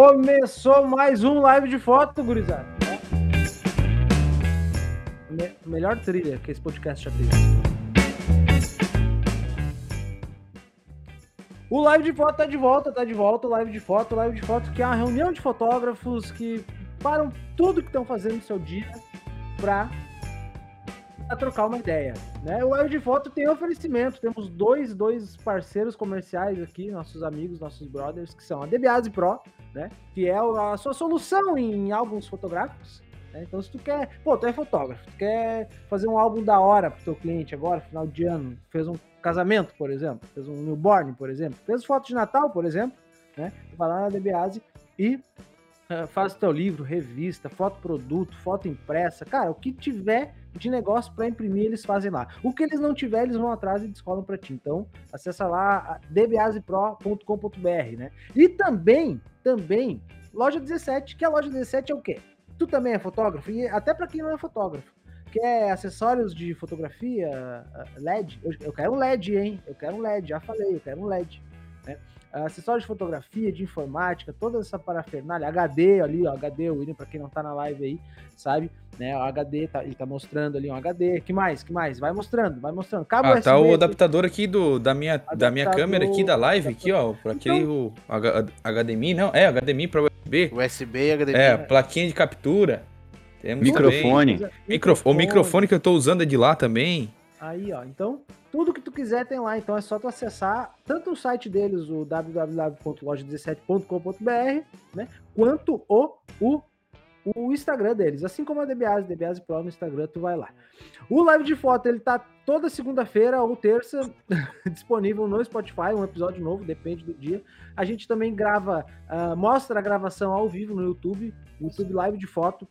Começou mais um live de foto, gurizada. Me- melhor trilha que esse podcast já teve. O live de foto tá de volta, tá de volta. O live de foto, o live de foto, que é uma reunião de fotógrafos que param tudo que estão fazendo no seu dia pra, pra trocar uma ideia. Né? O live de foto tem oferecimento. Temos dois, dois parceiros comerciais aqui, nossos amigos, nossos brothers, que são a DeBiase Pro, né? Que é a sua solução em álbuns fotográficos. né? Então, se tu quer, pô, tu é fotógrafo, tu quer fazer um álbum da hora pro teu cliente agora, final de ano, fez um casamento, por exemplo, fez um newborn, por exemplo, fez foto de Natal, por exemplo, né? Vai lá na DeBiase e ah, faz teu livro, revista, foto produto, foto impressa, cara, o que tiver de negócio para imprimir, eles fazem lá. O que eles não tiver, eles vão atrás e descolam para ti. Então, acessa lá dbasepro.com.br, né? E também, também, loja 17, que a loja 17 é o quê? Tu também é fotógrafo, e até para quem não é fotógrafo, quer acessórios de fotografia, ah, LED, eu, eu quero um LED, hein? Eu quero um LED, já falei, eu quero um LED, né? Acessórios de fotografia, de informática, toda essa parafernália, HD ali, ó, HD, o William, para quem não tá na live aí, sabe? Né, o HD, tá, ele tá mostrando ali um HD. Que mais? Que mais? Vai mostrando, vai mostrando. Cabo Ah, tá o USB, adaptador aqui do, da, minha, da minha Adaptador, câmera aqui da live, aqui, ó. Por aquele o H- HDMI, não, é, HDMI para USB. USB e HDMI. É, plaquinha de captura. Temos Microfone. também. Micro, o microfone que eu tô usando é de lá também. Aí, ó. Então, tudo que tu quiser tem lá. Então é só tu acessar tanto o site deles, o www.loja17.com.br, né? Quanto o, o, o Instagram deles. Assim como a DBase, DBase Pro no Instagram, tu vai lá. O live de foto, ele tá toda segunda-feira ou terça disponível no Spotify, um episódio novo, depende do dia. A gente também grava, ah, mostra a gravação ao vivo no YouTube, YouTube Live de Foto.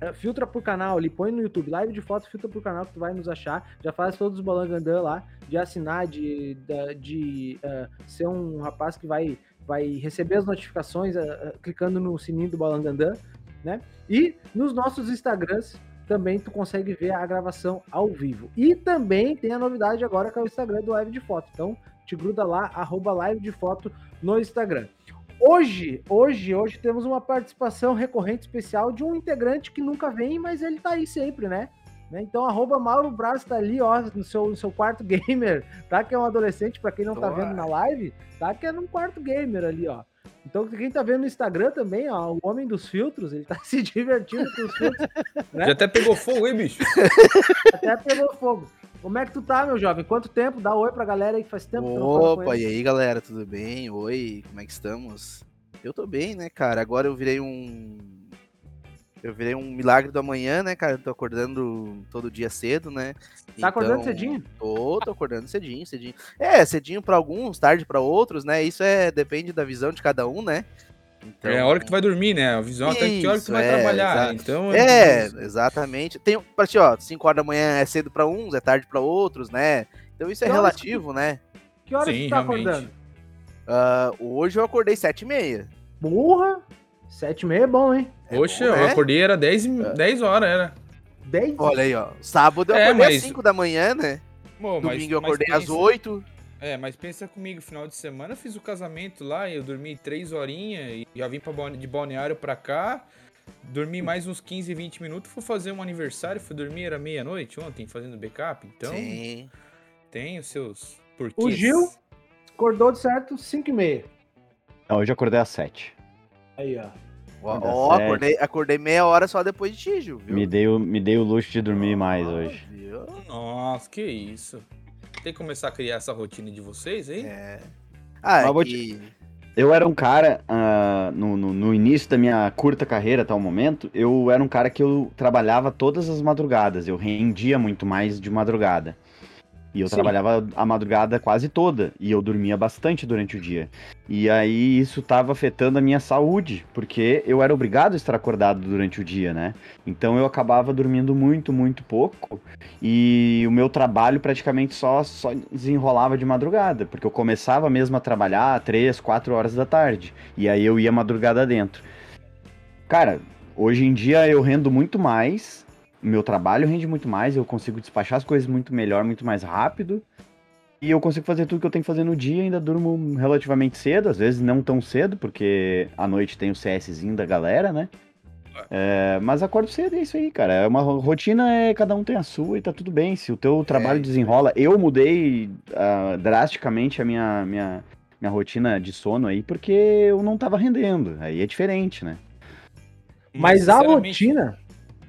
É, filtra pro canal ali, põe no YouTube, live de foto, filtra pro canal que tu vai nos achar. Já faz todos os balangandã lá, de assinar, de, da- de, ah, ser um rapaz que vai, vai receber as notificações ah, clicando no sininho do balangandã, né? E nos nossos Instagrams também tu consegue ver a gravação ao vivo. E também tem a novidade agora que é o Instagram do Live de Foto. Então, te gruda lá, arroba Live de Foto no Instagram. Hoje, hoje, hoje temos uma participação recorrente especial de um integrante que nunca vem, mas ele tá aí sempre, né? Né? Então, arroba Mauro Braz tá ali, ó, no seu, no seu quarto gamer, tá? Que é um adolescente, para quem não tá Boa. vendo na live, tá? Que é num quarto gamer ali, ó. Então, quem tá vendo no Instagram também, ó, o homem dos filtros, ele tá se divertindo com os filtros, né? Já até pegou fogo aí, bicho. até pegou fogo. Como é que tu tá, meu jovem? Quanto tempo? Dá oi pra galera aí que faz tempo que Opa, eles. e aí galera, tudo bem? Oi, como é que estamos? Eu tô bem, né, cara? Agora eu virei um. Eu virei um milagre do amanhã, né, cara? Eu tô acordando todo dia cedo, né? Tá acordando Então, cedinho? Tô, tô acordando cedinho, cedinho. É, cedinho pra alguns, tarde pra outros, né? Isso é depende da visão de cada um, né? Então, É a hora que tu vai dormir, né? A visão até que hora que tu Isso, vai é, trabalhar. Então, É, exatamente. Tem, pra ti, ó, 5 horas da manhã é cedo pra uns, é tarde pra outros, né? Então isso é Que horas que relativo, né? Que horas Sim, tu tá realmente. acordando? Ah, hoje eu acordei 7 e meia. Burra! Sete e meia é bom, hein? É Poxa, bom, eu né? acordei, era 10, e- 10 horas, era. Dez? Olha aí, ó. Sábado eu É, acordei mas- às 5 da manhã, né? Bom, mas- Domingo eu mas acordei às pensa- 8. É, mas pensa comigo, final de semana eu fiz o casamento lá e eu dormi três horinhas e já vim pra de balneário pra cá. Dormi mais uns 15, 20 minutos, fui fazer um aniversário, fui dormir, era meia-noite ontem, fazendo backup. Então, Sim. tem os seus porquês. O Gil acordou de certo 5 e meia. Não, hoje eu acordei às 7. Aí, ó. Ó, acordei, acordei meia hora só depois de ti, Gil, viu? Me dei, o, me dei o luxo de dormir mais Ó, hoje. viu? Nossa, que isso. Tem que começar a criar essa rotina de vocês, hein? É. Ah, Mas é vou que... Eu era um cara, ah, no, no, no início da minha curta carreira até o momento, eu era um cara que eu trabalhava todas as madrugadas, eu rendia muito mais de madrugada. E eu Sim. trabalhava a madrugada quase toda, e eu dormia bastante durante o dia. E aí isso estava afetando a minha saúde, porque eu era obrigado a estar acordado durante o dia, né? Então eu acabava dormindo muito, muito pouco, e o meu trabalho praticamente só, só desenrolava de madrugada, porque eu começava mesmo a trabalhar 3, 4 horas da tarde, e aí eu ia madrugada dentro. Cara, hoje em dia eu rendo muito mais, meu trabalho rende muito mais, eu consigo despachar as coisas muito melhor, muito mais rápido, E eu consigo fazer tudo que eu tenho que fazer no dia, ainda durmo relativamente cedo, às vezes não tão cedo, porque à noite tem o CSzinho da galera, né? É, mas acordo cedo, é isso aí, cara. É uma ro- rotina, é cada um tem a sua e tá tudo bem. Se o teu trabalho isso aí. desenrola. Eu mudei ah, drasticamente a minha, minha, minha rotina de sono aí, porque eu não tava rendendo. Aí é diferente, né? Mas a rotina.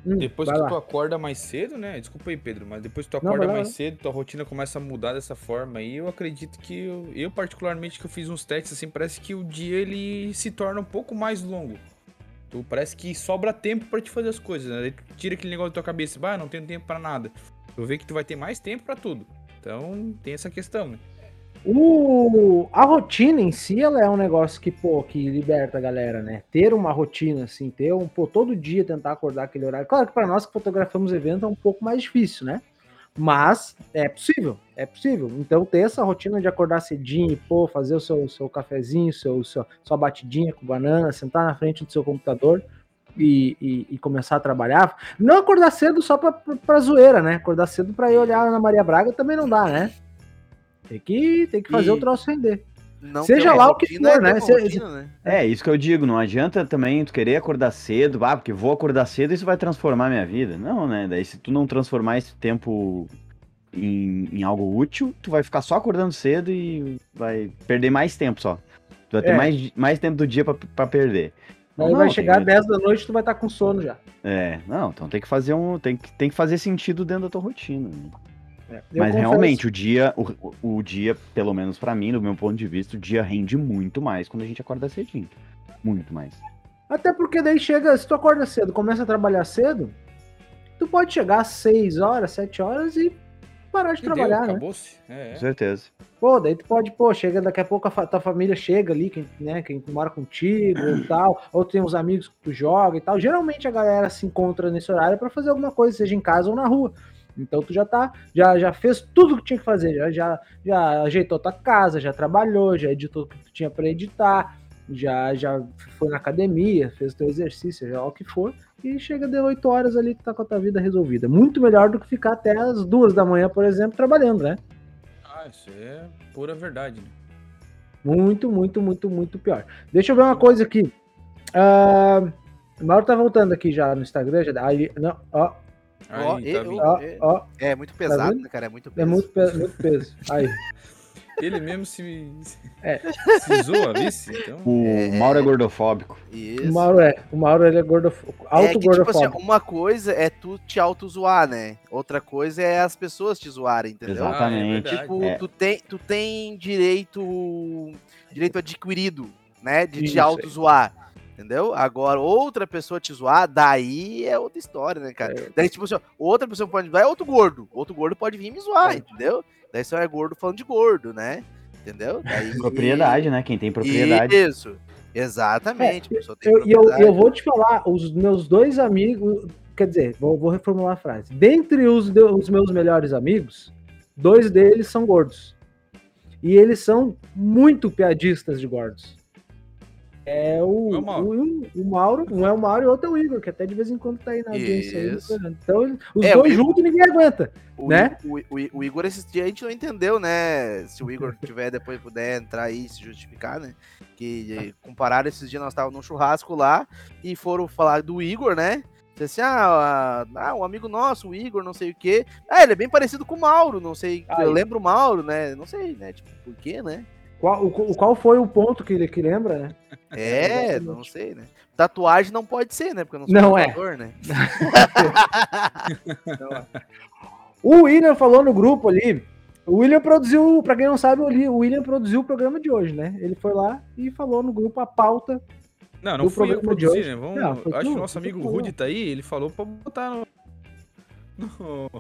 Hum, Depois que lá. tu acorda mais cedo, né? Desculpa aí, Pedro, mas depois que tu Não, acorda lá, mais vai cedo, tua rotina começa a mudar dessa forma aí, eu acredito que eu, eu particularmente que eu fiz uns testes assim, parece que o dia ele se torna um pouco mais longo. Tu parece que sobra tempo pra te fazer as coisas, né? Daí tu tira aquele negócio da tua cabeça, bah, não tenho tempo pra nada. Tu vê que tu vai ter mais tempo pra tudo. Então, tem essa questão, né? O, a rotina em si, ela é um negócio que, pô, que liberta a galera, né? Ter uma rotina, assim, ter um, pô, todo dia tentar acordar aquele horário. Claro que para nós que fotografamos evento é um pouco mais difícil, né? Mas é possível, é possível. Então, ter essa rotina de acordar cedinho, pô, fazer o seu, seu cafezinho, seu, seu, sua batidinha com banana, sentar na frente do seu computador e, e, e começar a trabalhar. Não acordar cedo só pra, pra, pra zoeira, né? Acordar cedo pra ir olhar a Ana Maria Braga também não dá, né? Tem que, tem que fazer E- o troço render. Não Seja lá o que for, é né? rotina, né? É, isso que eu digo, não adianta também tu querer acordar cedo, ah, porque vou acordar cedo, isso vai transformar minha vida. Não, né? Daí se tu não transformar esse tempo em, em algo útil, tu vai ficar só acordando cedo e vai perder mais tempo só. Tu vai ter É. mais, mais tempo do dia pra, pra perder. Aí Não, vai chegar que- 10 da noite tu vai estar com sono já. É, não, então tem que fazer um. Tem que, tem que fazer sentido dentro da tua rotina. né? Eu Mas realmente, o dia, o, o- dia, pelo menos pra mim, do meu ponto de vista, o dia rende muito mais quando a gente acorda cedinho. Muito mais. Até porque daí chega, se tu acorda cedo, começa a trabalhar cedo, tu pode chegar às 6 horas, 7 horas e parar de E deu, trabalhar, né? acabou-se. É, Com é. certeza. Pô, daí tu pode, pô, chega daqui a pouco a fa- tua família chega ali, quem, né, quem mora contigo e tal, ou tem uns amigos que tu joga e tal. Geralmente a galera se encontra nesse horário pra fazer alguma coisa, seja em casa ou na rua. Então tu já tá, já, já fez tudo que tinha que fazer, já, já, já ajeitou tua casa, já trabalhou, já editou o que tu tinha pra editar, já, já foi na academia, fez teu exercício, já o que for, e chega de 8 horas ali tu tá com a tua vida resolvida. Muito melhor do que ficar até as duas da manhã, por exemplo, trabalhando, né? Ah, isso é pura verdade, né? Muito, muito, muito, muito pior. Deixa eu ver uma coisa aqui. Ah, o Mauro tá voltando aqui já no Instagram. Já, aí, não, ó, Ó, tá eu- vindo. ó, é- ó, É muito pesado, né, cara? É muito é peso. muito, pe- muito peso. Aí. Ele mesmo se, É. se zoa, vice. Então, O É. Mauro é gordofóbico. Isso. O Mauro é. O Mauro ele é gordof... É alto que, tipo assim, gordofóbico. uma coisa é tu te auto-zoar, né? Outra coisa é as pessoas te zoarem, entendeu? Exatamente. Ah, é. Tipo, É. tu, tem, tu tem direito direito adquirido, né? De Isso, te auto-zoar. Entendeu? Agora, outra pessoa te zoar, daí é outra história, né, cara? Daí, tipo assim, outra pessoa pode me zoar, é outro gordo. Outro gordo pode vir me zoar, É. entendeu? Daí só é gordo falando de gordo, né? Entendeu? Daí... Propriedade, né? Quem tem propriedade. Isso. Exatamente. Eu- E eu, eu vou te falar, os meus dois amigos. Quer dizer, vou, vou reformular a frase. Dentre os, de- os meus melhores amigos, dois deles são gordos. E eles são muito piadistas de gordos. É o, É o Mauro. o, o Mauro, um é o Mauro e outro é o Igor, que até de vez em quando tá aí na audiência. Aí, Isso. então, ele- os É, dois juntos ninguém aguenta. O, né? o, o, o Igor, esses dias a gente não entendeu, né? Se o Igor tiver depois puder entrar aí e se justificar, né? Que eh, compararam esses dias, nós estávamos num churrasco lá e foram falar do Igor, né? Disse assim, ah, ah, um amigo nosso, o Igor, não sei o quê. Ah, ele é bem parecido com o Mauro, não sei. Aí. Eu lembro o Mauro, né? Não sei, né? Tipo, por quê, né? Qual, o, o qual foi o ponto que ele que lembra, né? É, não sei, né? Tatuagem não pode ser, né? Porque eu não sou Não é. tatuador, né? O William falou no grupo ali. O William produziu, pra quem não sabe, o William produziu o programa de hoje, né? Ele foi lá e falou no grupo a pauta. não, não do fui eu que programa de produzi, hoje. né? Vamos, Não, foi acho que o nosso foi amigo. Rudy tá aí, ele falou pra botar no, no,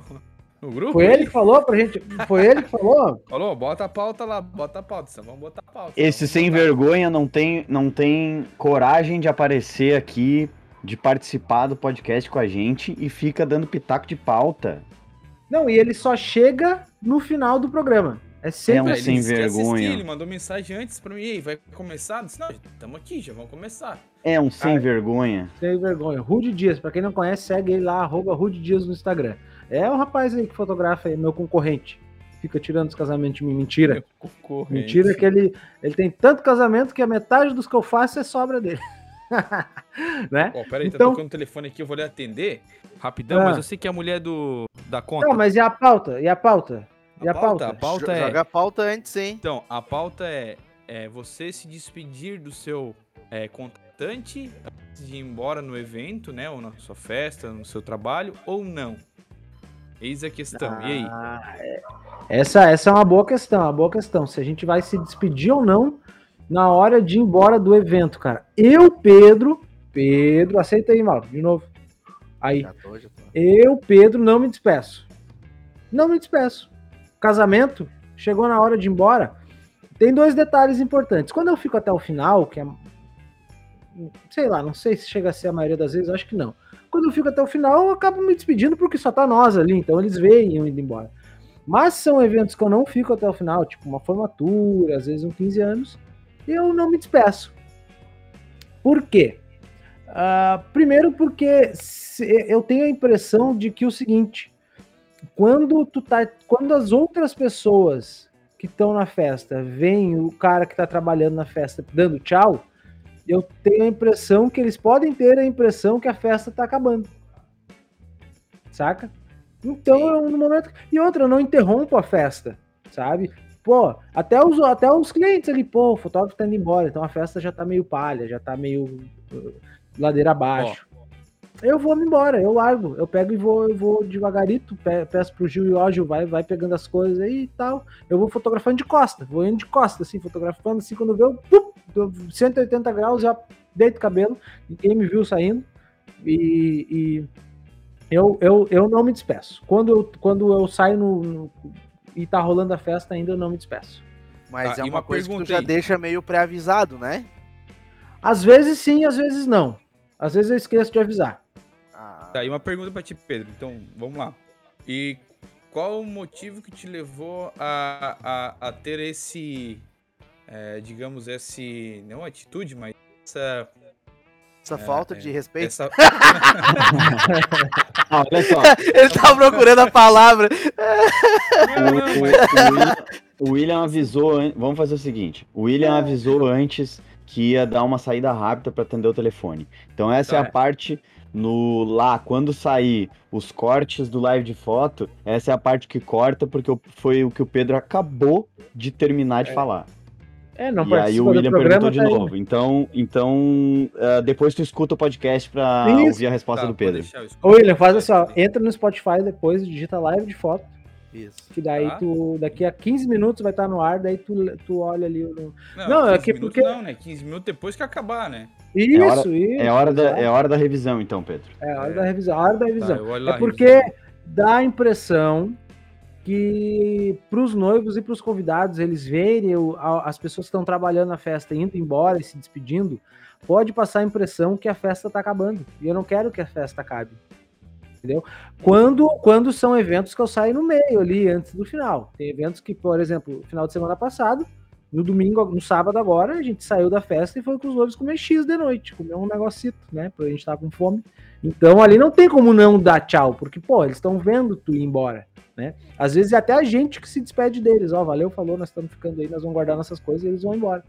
no grupo. Foi ele que falou pra gente. Foi ele que falou? Falou, bota a pauta lá, bota a pauta, só vamos botar a pauta. Esse sem botar. vergonha não tem, não tem coragem de aparecer aqui, de participar do podcast com a gente e fica dando pitaco de pauta. Não, e ele só chega no final do programa. É sempre É um Ele assim. sem que ia assistir, vergonha. Ele mandou mensagem antes pra mim, e aí, vai começar? Eu Disse, não, estamos aqui, já vamos começar. É um sem Ai. vergonha. Sem vergonha. Rude Dias, pra quem não conhece, segue ele lá, arroba Rude Dias no Instagram. É o rapaz aí que fotografa aí, meu concorrente. fica tirando os casamentos de mim. Mentira. Concorrente. Mentira que ele, ele tem tanto casamento que a metade dos que eu faço é sobra dele. né? Ó, peraí, Então- tá tocando o telefone aqui, eu vou lhe atender rapidão, Ah. mas eu sei que é a mulher do da conta. Não, mas e a pauta? E a pauta? E a pauta? A pauta é. Joga a pauta antes, hein? Então, a pauta é, é você se despedir do seu é, contratante antes de ir embora no evento, né? Ou na sua festa, no seu trabalho, ou não. Eis a questão. e aí? Ah, é. Essa, essa é uma boa questão, uma boa questão. Se a gente vai se despedir ou não na hora de ir embora do evento, cara. Eu, Pedro, Pedro, aceita aí, Mauro, de novo. Aí, Já tô, já tô. eu, Pedro, não me despeço. Não me despeço. Casamento, chegou na hora de ir embora. Tem dois detalhes importantes. Quando eu fico até o final, que é. Sei lá, não sei se chega a ser a maioria das vezes, acho que não. Quando eu fico até o final, eu acabo me despedindo porque só tá nós ali, então eles veem eu indo embora. Mas são eventos que eu não fico até o final, tipo uma formatura, às vezes um 15 anos, eu não me despeço. Por quê? Ah, primeiro porque eu tenho a impressão de que o seguinte, quando tu tá, quando as outras pessoas que estão na festa veem o cara que tá trabalhando na festa dando tchau, eu tenho a impressão que eles podem ter a impressão que a festa tá acabando. Saca? Então, eu, no momento. E outra, eu não interrompo a festa, sabe? Pô, até os, até os clientes ali, pô, o fotógrafo tá indo embora, então a festa já tá meio palha, já tá meio uh, ladeira abaixo. Eu vou me embora, eu largo, eu pego e vou, eu vou devagarito, pe- peço pro Gil e ó, Gil, vai, vai pegando as coisas aí e tal. Eu vou fotografando de costa, vou indo de costa, assim, fotografando, assim, quando vê, eu dou 180 graus, já deito o cabelo, ninguém me viu saindo. E, e eu, eu, eu não me despeço. Quando eu, quando eu saio no, no- e tá rolando a festa, ainda eu não me despeço. Mas Tá, é uma, uma coisa que já aí. deixa meio pré-avisado, né? Às vezes sim, às vezes não. Às vezes eu esqueço de avisar. Ah, Tá, e uma pergunta pra ti, Pedro. Então, vamos lá. E qual o motivo que te levou a, a, a ter esse, é, digamos, esse, não atitude, mas essa... essa falta é, de respeito. essa... Ah, olha só, Ele tá procurando a palavra. Não, não, o, o- o William, o William avisou. an- Vamos fazer o seguinte: o William avisou antes que ia dar uma saída rápida para atender o telefone. Então, essa é Tá. a parte no lá, quando sair os cortes do live de foto, essa é a parte que corta, porque foi o que o Pedro acabou de terminar de falar. É, não e aí o William perguntou de tá aí. novo. Então, então ah, depois tu escuta o podcast pra Isso. ouvir a resposta Tá, do Pedro. Ô, William, faz assim, ó, entra no Spotify depois, digita live de foto, Isso. que daí Tá. tu, daqui a 15 minutos vai estar no ar, daí tu, tu olha ali o... Não, Não, é 15 que porque- não, né? 15 minutos depois que acabar, né? Isso, hora- isso. É hora, da, é hora da revisão, então, Pedro. É hora É. da revisão, a hora da Tá, revisão. eu olho lá, é porque revisão. dá a impressão que para os noivos e para os convidados eles verem as pessoas que estão trabalhando na festa indo embora e se despedindo, pode passar a impressão que a festa está acabando. E eu não quero que a festa acabe. Entendeu? Quando, quando são eventos que eu saio no meio ali, antes do final. Tem eventos que, por exemplo, final de semana passado, no domingo, no sábado agora, a gente saiu da festa e foi com os noivos comer X de noite, comer um negocito, né? Porque a gente tava com fome. Então ali não tem como não dar tchau, porque, pô, eles estão vendo tu ir embora, né? Às vezes é até a gente que se despede deles, ó, valeu, falou, nós estamos ficando aí, nós vamos guardar nossas coisas e eles vão embora.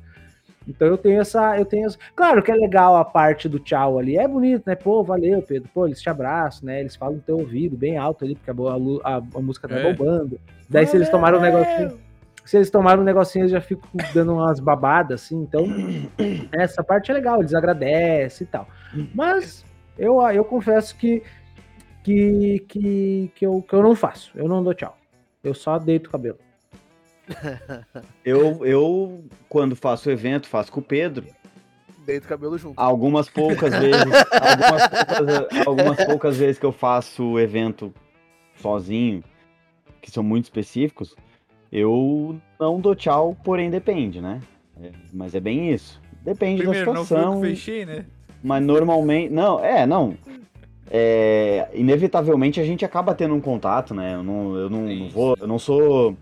Então eu tenho essa, eu tenho, essa- claro que é legal a parte do tchau ali, é bonito, né? Pô, valeu, Pedro, pô, eles te abraçam, né? Eles falam no teu ouvido bem alto ali, porque a, a- a música tá É. bombando. Daí se eles tomaram um negocinho, se eles tomaram um negocinho, eles já ficam dando umas babadas, assim, então essa parte é legal, eles agradecem e tal. Mas eu, eu confesso que, que, que, que, eu, que eu não faço, eu não dou tchau. Eu só deito o cabelo. Eu, eu, quando faço evento, faço com o Pedro. Deito o cabelo junto. Algumas poucas vezes, algumas poucas, algumas poucas vezes que eu faço evento sozinho, que são muito específicos, eu não dou tchau, porém depende, né? É, mas é bem isso. Depende Primeiro, da não fui eu situação. que fechei, né? Mas normalmente. Não, é, não. É, inevitavelmente a gente acaba tendo um contato, né? Eu não, eu não, não vou. Eu não sou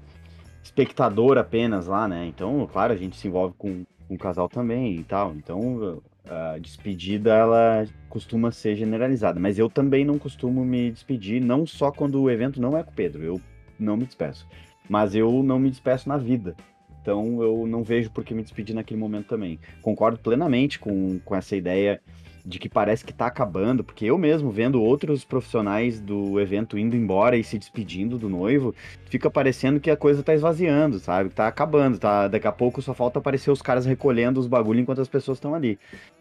espectador apenas lá, né? Então, claro, a gente se envolve com, com o casal também e tal. Então, a despedida ela costuma ser generalizada. Mas eu também não costumo me despedir, não só quando o evento não é com o Pedro. Eu não me despeço. Mas eu não me despeço na vida. Então eu não vejo por que me despedir naquele momento também. Concordo plenamente com, com essa ideia de que parece que tá acabando, porque eu mesmo vendo outros profissionais do evento indo embora e se despedindo do noivo, fica parecendo que a coisa tá esvaziando, sabe? Tá acabando, tá? Daqui a pouco só falta aparecer os caras recolhendo os bagulho enquanto as pessoas estão ali.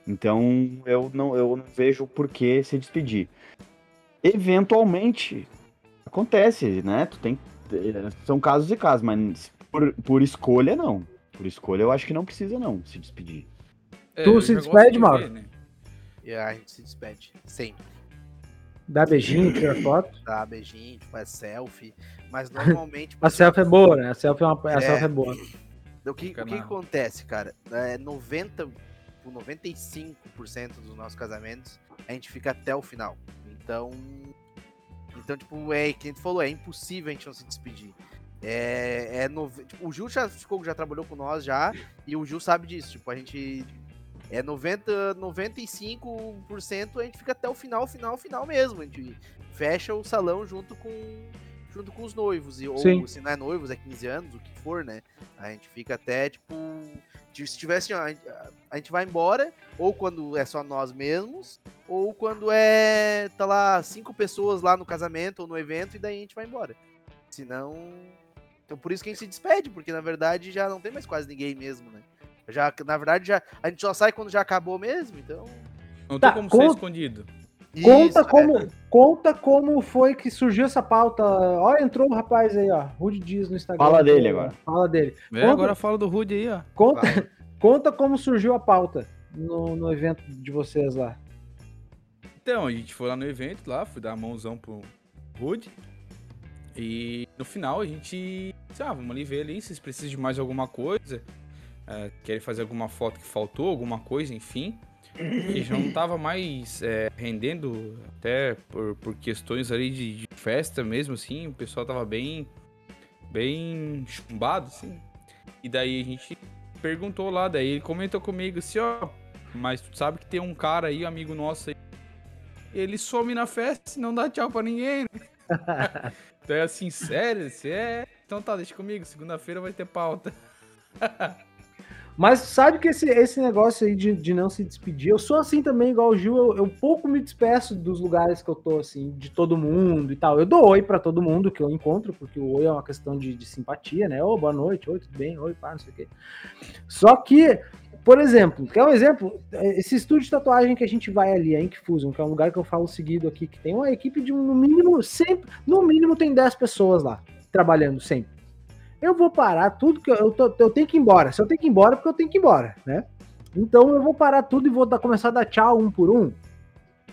Então eu não, eu não vejo por que se despedir. Eventualmente acontece, né? Tu tem são casos e casos, mas por, por escolha não. Por escolha eu acho que não precisa não se despedir. É, Tu se despede, de Mauro? ver, né? E a gente se despede. Sempre. Dá beijinho, tira foto. Dá beijinho, faz selfie. Mas normalmente. A selfie é boa, né? A selfie é, uma, a É. selfie é boa. O que, o que acontece, cara? É 90, por 95% dos nossos casamentos, a gente fica até o final. Então. Então, tipo, é que a gente falou, é impossível a gente não se despedir. É, é nove- tipo, o Gil já ficou, já trabalhou com nós já, e o Gil sabe disso. Tipo, a gente. É 90, 95% a gente fica até o final, final, final mesmo. A gente fecha o salão junto com, junto com os noivos. E, ou Sim. se não é noivos, é 15 anos, o que for, né? A gente fica até, tipo. Se tivesse, ó, a gente- a gente vai embora, ou quando é só nós mesmos, ou quando é. tá lá cinco pessoas lá no casamento ou no evento, e daí a gente vai embora. Senão. Então por isso que a gente se despede, porque na verdade já não tem mais quase ninguém mesmo, né? Já, na verdade, já, a gente só sai quando já acabou mesmo, então. Não Tá, tem como com- ser escondido. Conta Isso, como, é. conta como foi que surgiu essa pauta. Olha, entrou o rapaz aí, ó. Rude Dias no Instagram. Fala dele agora. Fala dele. É, Conta- agora fala do Rude aí, ó. Conta, conta como surgiu a pauta no, no evento de vocês lá. Então, a gente foi lá no evento, lá, fui dar a mãozão pro Rude. E no final a gente disse, ah, vamos ali ver ali se vocês precisam de mais alguma coisa. é, querem fazer alguma foto que faltou, alguma coisa, enfim. E já não tava mais é, rendendo, até por, por questões ali de, de festa mesmo, assim. O pessoal tava bem, bem chumbado, assim. E daí a gente perguntou lá, daí ele comentou comigo assim, ó, mas tu sabe que tem um cara aí, amigo nosso aí, ele some na festa e não dá tchau pra ninguém. né?" então é assim, sério? Você é. Então tá, deixa comigo, segunda-feira vai ter pauta. Mas sabe que esse, esse negócio aí de, de não se despedir, eu sou assim também, igual o Gil, eu, eu pouco me despeço dos lugares que eu tô, assim, de todo mundo e tal. Eu dou oi pra todo mundo que eu encontro, porque o oi é uma questão de, de simpatia, né? Ô, boa noite, oi, tudo bem, oi, pá, não sei o quê. Só que, por exemplo, quer um exemplo? Esse estúdio de tatuagem que a gente vai ali, a Inkfusion, que é um lugar que eu falo seguido aqui, que tem uma equipe de, um, no mínimo, sempre, no mínimo tem 10 pessoas lá, trabalhando sempre eu vou parar tudo que eu, eu, tô- eu tenho que ir embora. Se eu tenho que ir embora, é porque eu tenho que ir embora, né? Então eu vou parar tudo e vou dar, começar a dar tchau um por um.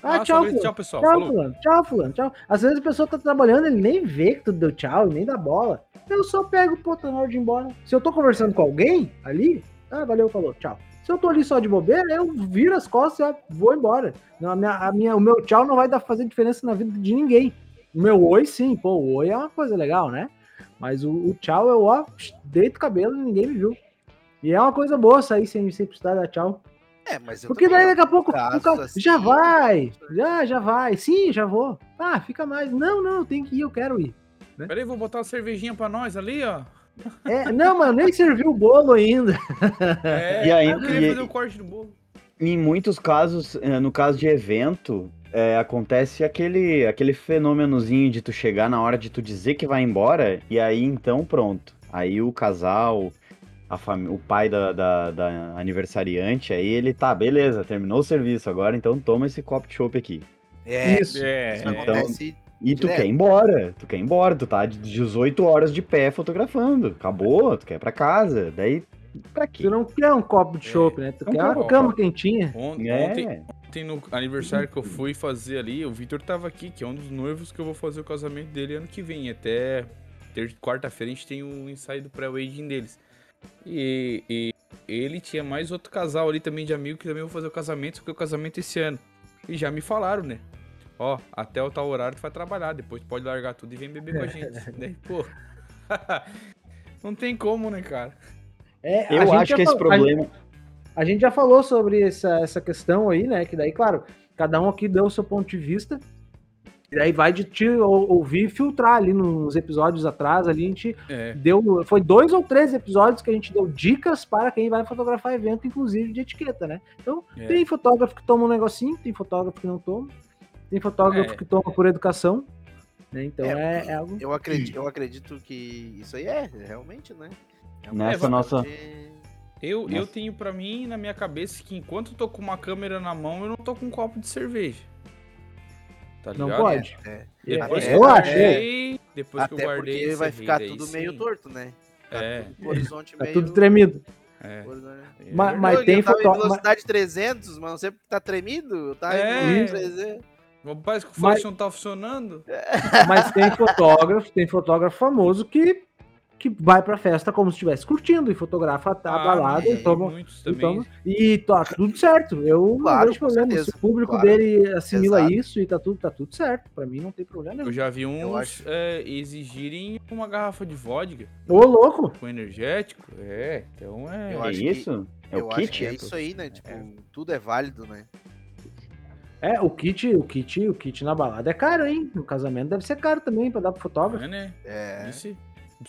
Ah, só tchau, fulano. tchau, pessoal. Tchau, Falou. fulano. Tchau, fulano. Tchau. Às vezes a pessoa tá trabalhando, ele nem vê que tu deu tchau, nem dá bola. Eu só pego, pô, tá na hora de ir embora. Se eu tô conversando com alguém ali, ah, valeu, falou, tchau. Se eu tô ali só de bobeira, eu viro as costas e vou embora. A minha, a minha, o meu tchau não vai dar fazer diferença na vida de ninguém. O meu oi, sim, pô, o oi é uma coisa legal, né? Mas o, o tchau eu, ó, deito o cabelo e ninguém me viu. E é uma coisa boa sair sem, sem precisar dar tchau. É, mas eu Porque daí daqui a pouco cara, assim- já vai, já, já vai. Sim, já vou. Ah, fica mais. Não, não, tem que ir, eu quero ir. Peraí, vou botar uma cervejinha pra nós ali, ó. É, não, mas eu nem servi o bolo ainda. É, E aí- eu queria e- fazer o corte do bolo. Em muitos casos, eh, no caso de evento, eh, acontece aquele, aquele fenômenozinho de tu chegar na hora de tu dizer que vai embora, e aí então pronto. Aí o casal, o pai da, da, da aniversariante, aí ele tá, beleza, terminou o serviço, agora então toma esse copo de chopp aqui. É, Isso. É, isso então- acontece. E tu Direto. quer ir embora, tu quer ir embora, tu tá de 18 horas de pé fotografando, acabou, tu quer ir pra casa, daí pra quê? Tu não quer um copo de É, chopp, né? Tu não quer quero uma um cama copo. quentinha. Ontem, É, ontem, ontem no aniversário que eu fui fazer ali, o Vitor tava aqui, que é um dos noivos que eu vou fazer o casamento dele ano que vem. Até ter- quarta-feira a gente tem o ensaio do pré-wedding deles. E, e ele tinha mais outro casal ali também de amigo que também vou fazer o casamento, só que o casamento esse ano. E já me falaram, né? Ó, até o tal horário tu vai trabalhar, depois tu pode largar tudo e vem beber com a gente. Daí, pô. Não tem como, né, cara? É, a Eu gente acho já que esse fal- a- problema. A gente já falou sobre essa, essa questão aí, né? Que daí, claro, cada um aqui deu o seu ponto de vista. E aí vai de te ou- ouvir e filtrar ali nos episódios atrás, ali a gente É. deu. Foi dois ou três episódios que a gente deu dicas para quem vai fotografar evento, inclusive de etiqueta, né? Então, É. tem fotógrafo que toma um negocinho, tem fotógrafo que não toma, tem fotógrafo É. que toma por educação. né? Então é, É, é algo. Eu acredito, eu acredito que isso aí é, realmente, né? É Nessa questão nossa- Eu, eu tenho pra mim na minha cabeça que enquanto eu tô com uma câmera na mão, eu não tô com um copo de cerveja. Tá Não pode. É. Depois É, que eu guardei, depois que eu Até guardei, porque vai ficar tudo sim. meio torto, né? Tá É. tudo horizonte Tá meio... tudo tremido. É. É Mas- mas tem eu tava fotó- em velocidade 300, mas não sei porque tá tremido. Tá É. em velocidade 300. Parece que o Mas- flash não tá funcionando. Mas tem fotógrafo, tem fotógrafo famoso que, que vai pra festa como se estivesse curtindo e fotografa a Ah, balada mas e toma. E, toma, e tá tudo certo. Eu Claro, não vejo problema. certeza, Se o público claro. dele assimila Exato. isso e tá tudo, tá tudo certo. Pra mim não tem problema nenhum. Eu já vi uns acho. é, exigirem uma garrafa de vodka Ô, louco! com energético. É, então é. Eu É que- isso? É eu o acho kit? que é isso aí, né? Tipo, tudo é válido, né? É, o kit, o kit, o kit na balada é caro, hein? No casamento deve ser caro também pra dar pro fotógrafo. É, né? É. Esse-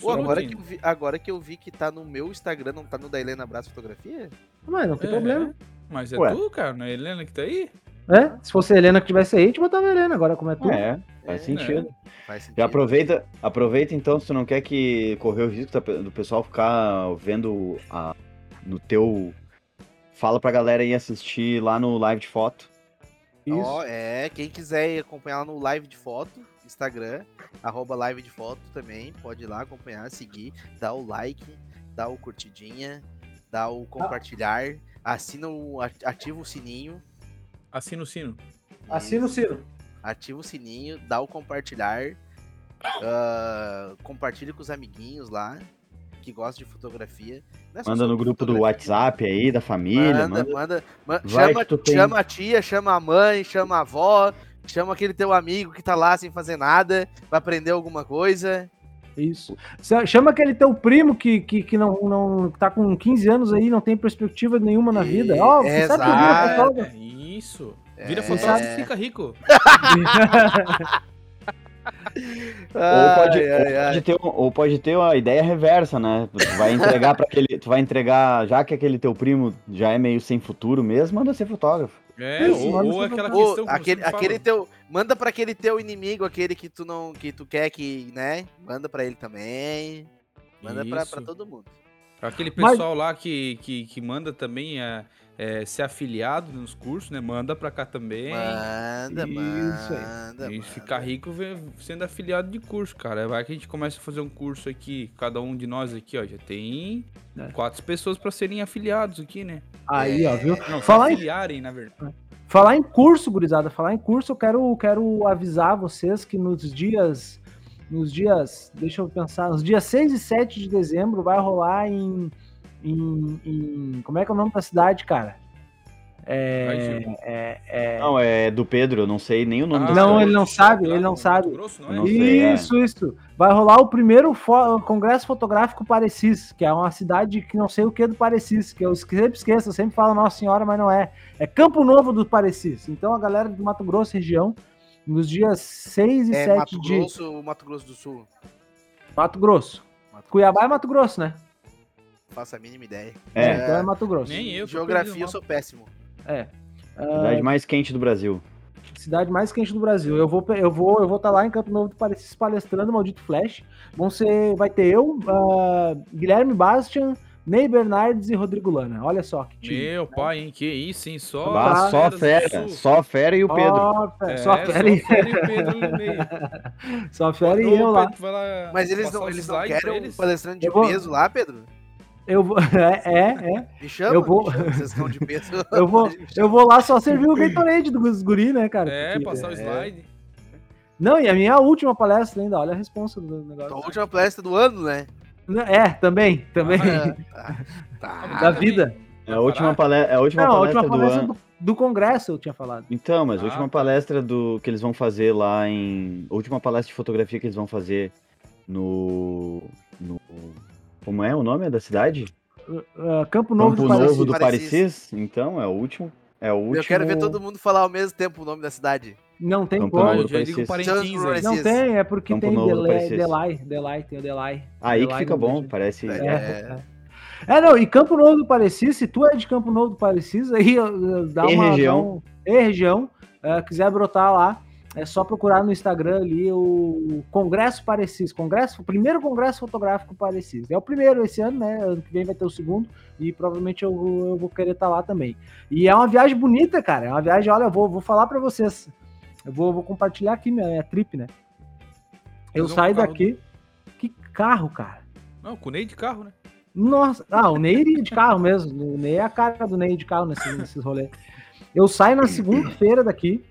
Pô, agora, que eu vi, agora que eu vi que tá no meu Instagram, não tá no da Helena Braço Fotografia? Mas não tem É, problema. Mas é Ué. tu, cara, não é a Helena que tá aí? É, se fosse a Helena que tivesse aí, a gente botava a Helena. Agora, como é tu? É, faz É, sentido. Faz sentido. Já aproveita, aproveita então, se tu não quer que correr o risco do pessoal ficar vendo a, no teu. Fala pra galera ir assistir lá no live de foto. Isso. Ó, é, quem quiser acompanhar lá no live de foto, Instagram, arroba live de foto também, pode ir lá acompanhar, seguir, dá o like, dá o curtidinha, dá o compartilhar, assina o, ativa o sininho, Assina o sino. Assina o sino. ativa o sininho, dá o compartilhar, ah, compartilha com os amiguinhos lá, que gostam de fotografia. É Manda no grupo do WhatsApp aí, da família. Manda, Manda, manda, chama, tu tem- chama a tia, chama a mãe, chama a avó, chama aquele teu amigo que tá lá sem fazer nada, pra aprender alguma coisa. Isso. Chama aquele teu primo que, que, que não, não tá com 15 anos aí, não tem perspectiva nenhuma na vida. Ó, você sabe que exato. fotógrafo? Isso. Vira É. fotógrafo e fica rico. Ou pode, Ai, ai, ou, ai. pode ter, ou pode ter a ideia reversa, né? Tu vai entregar para aquele. Tu vai entregar, já que aquele teu primo já é meio sem futuro mesmo, manda ser fotógrafo. É, ou, ou aquela questão que aquele, aquele teu, manda pra aquele teu inimigo, aquele que tu não, que tu quer que, né? Manda pra ele também. Manda Isso. todo mundo. Aquele Mas- pessoal lá que, que, que manda também é, é, ser afiliado nos cursos, né? Manda pra cá também. Manda, Isso aí. manda. E manda. ficar rico sendo afiliado de curso, cara. Vai que a gente começa a fazer um curso aqui, cada um de nós aqui, ó, já tem É. quatro pessoas pra serem afiliados aqui, né? Aí, ó, viu? Não, Falar se em- afiliarem, na verdade. Falar em curso, gurizada, falar em curso, eu quero, quero avisar vocês que nos dias, nos dias, deixa eu pensar, nos dias 6 e 7 de dezembro vai rolar em, em, em- como é que é o nome da cidade, cara? É, é, é- Não, é do Pedro, eu não sei nem o nome Ah, da Não, cidade. ele não sabe, ele não Mato sabe. Grosso, não é? não sei, é. Isso, isso. Vai rolar o primeiro fo- Congresso Fotográfico Parecis, que é uma cidade que não sei o que do Parecis, que eu sempre esqueço, eu sempre falo Nossa Senhora, mas não é. É Campo Novo do Parecis. Então a galera do Mato Grosso região, nos dias 6 e É 7 Mato de Grosso, Mato Grosso do Sul. Mato Grosso. Mato Cuiabá é Mato Grosso, né? Não faço a mínima ideia. É, então é Mato Grosso. Nem eu. Geografia eu sou péssimo. É. cidade mais quente do Brasil. cidade mais quente do Brasil. Eu vou eu vou eu vou estar lá em Campo Novo do Parecis palestrando Maldito Flash. Vão ser vai ter eu, ah, Guilherme Bastian, Ney Bernardes e Rodrigo Lana. Olha só que time. Meu pai, hein? Que isso, hein? Só. Ah, só fera, só fera e o Pedro. É, só fera e, Fera e o Pedro no meio. só fera e eu lá. Mas eles não, eles não querem um eles? palestrante de Eu vou- peso lá, Pedro? Eu vou, é, é, é. Me chama, Eu vou- me chama, vocês estão de peso. Eu vou, eu vou lá só servir o Gatorade dos guri, né, cara? É, Porque- passar o slide. Não, e a minha última palestra ainda, olha a responsa do negócio. A última palestra do ano, né? É, também, também. Ah, tá. da vida. É a última palestra, é a última Não, a palestra, última do palestra ano. do, do congresso eu tinha falado. Então, mas a Ah, última tá. palestra do que eles vão fazer lá em. A última palestra de fotografia que eles vão fazer no. no como é o nome da cidade? Ah, Campo Novo Campo do Parecis. Novo do Parecis. Parecis. Então, é o último. É o último. Eu quero ver todo mundo falar ao mesmo tempo o nome da cidade. Não tem Campo como. Novo eu do Parecis. Não Parecis. tem, é porque Campo tem delay, Parecis. delay, delay, tem o delay. Aí que Delay fica no bom, parece. É, É. é. Não, e Campo Novo do Parecis, se tu é de Campo Novo do Parecis, aí uh, dá E uma. região. dá um- e região, uh, quiser brotar lá, é só procurar no Instagram ali o Congresso Parecis. Congresso, o primeiro Congresso Fotográfico Parecis. É o primeiro esse ano, né? Ano que vem vai ter o segundo, e provavelmente eu, vou- eu vou querer estar lá também. E é uma viagem bonita, cara. É uma viagem, olha, eu vou, vou falar pra vocês. Eu vou, vou compartilhar aqui minha, minha trip, né? Eu saio daqui. Que carro, cara. Não, com o Ney de carro, né? Nossa, ah, o Ney iria de carro mesmo. O Ney é a cara do Ney de carro nesse, nesses rolês. Eu saio na segunda-feira daqui,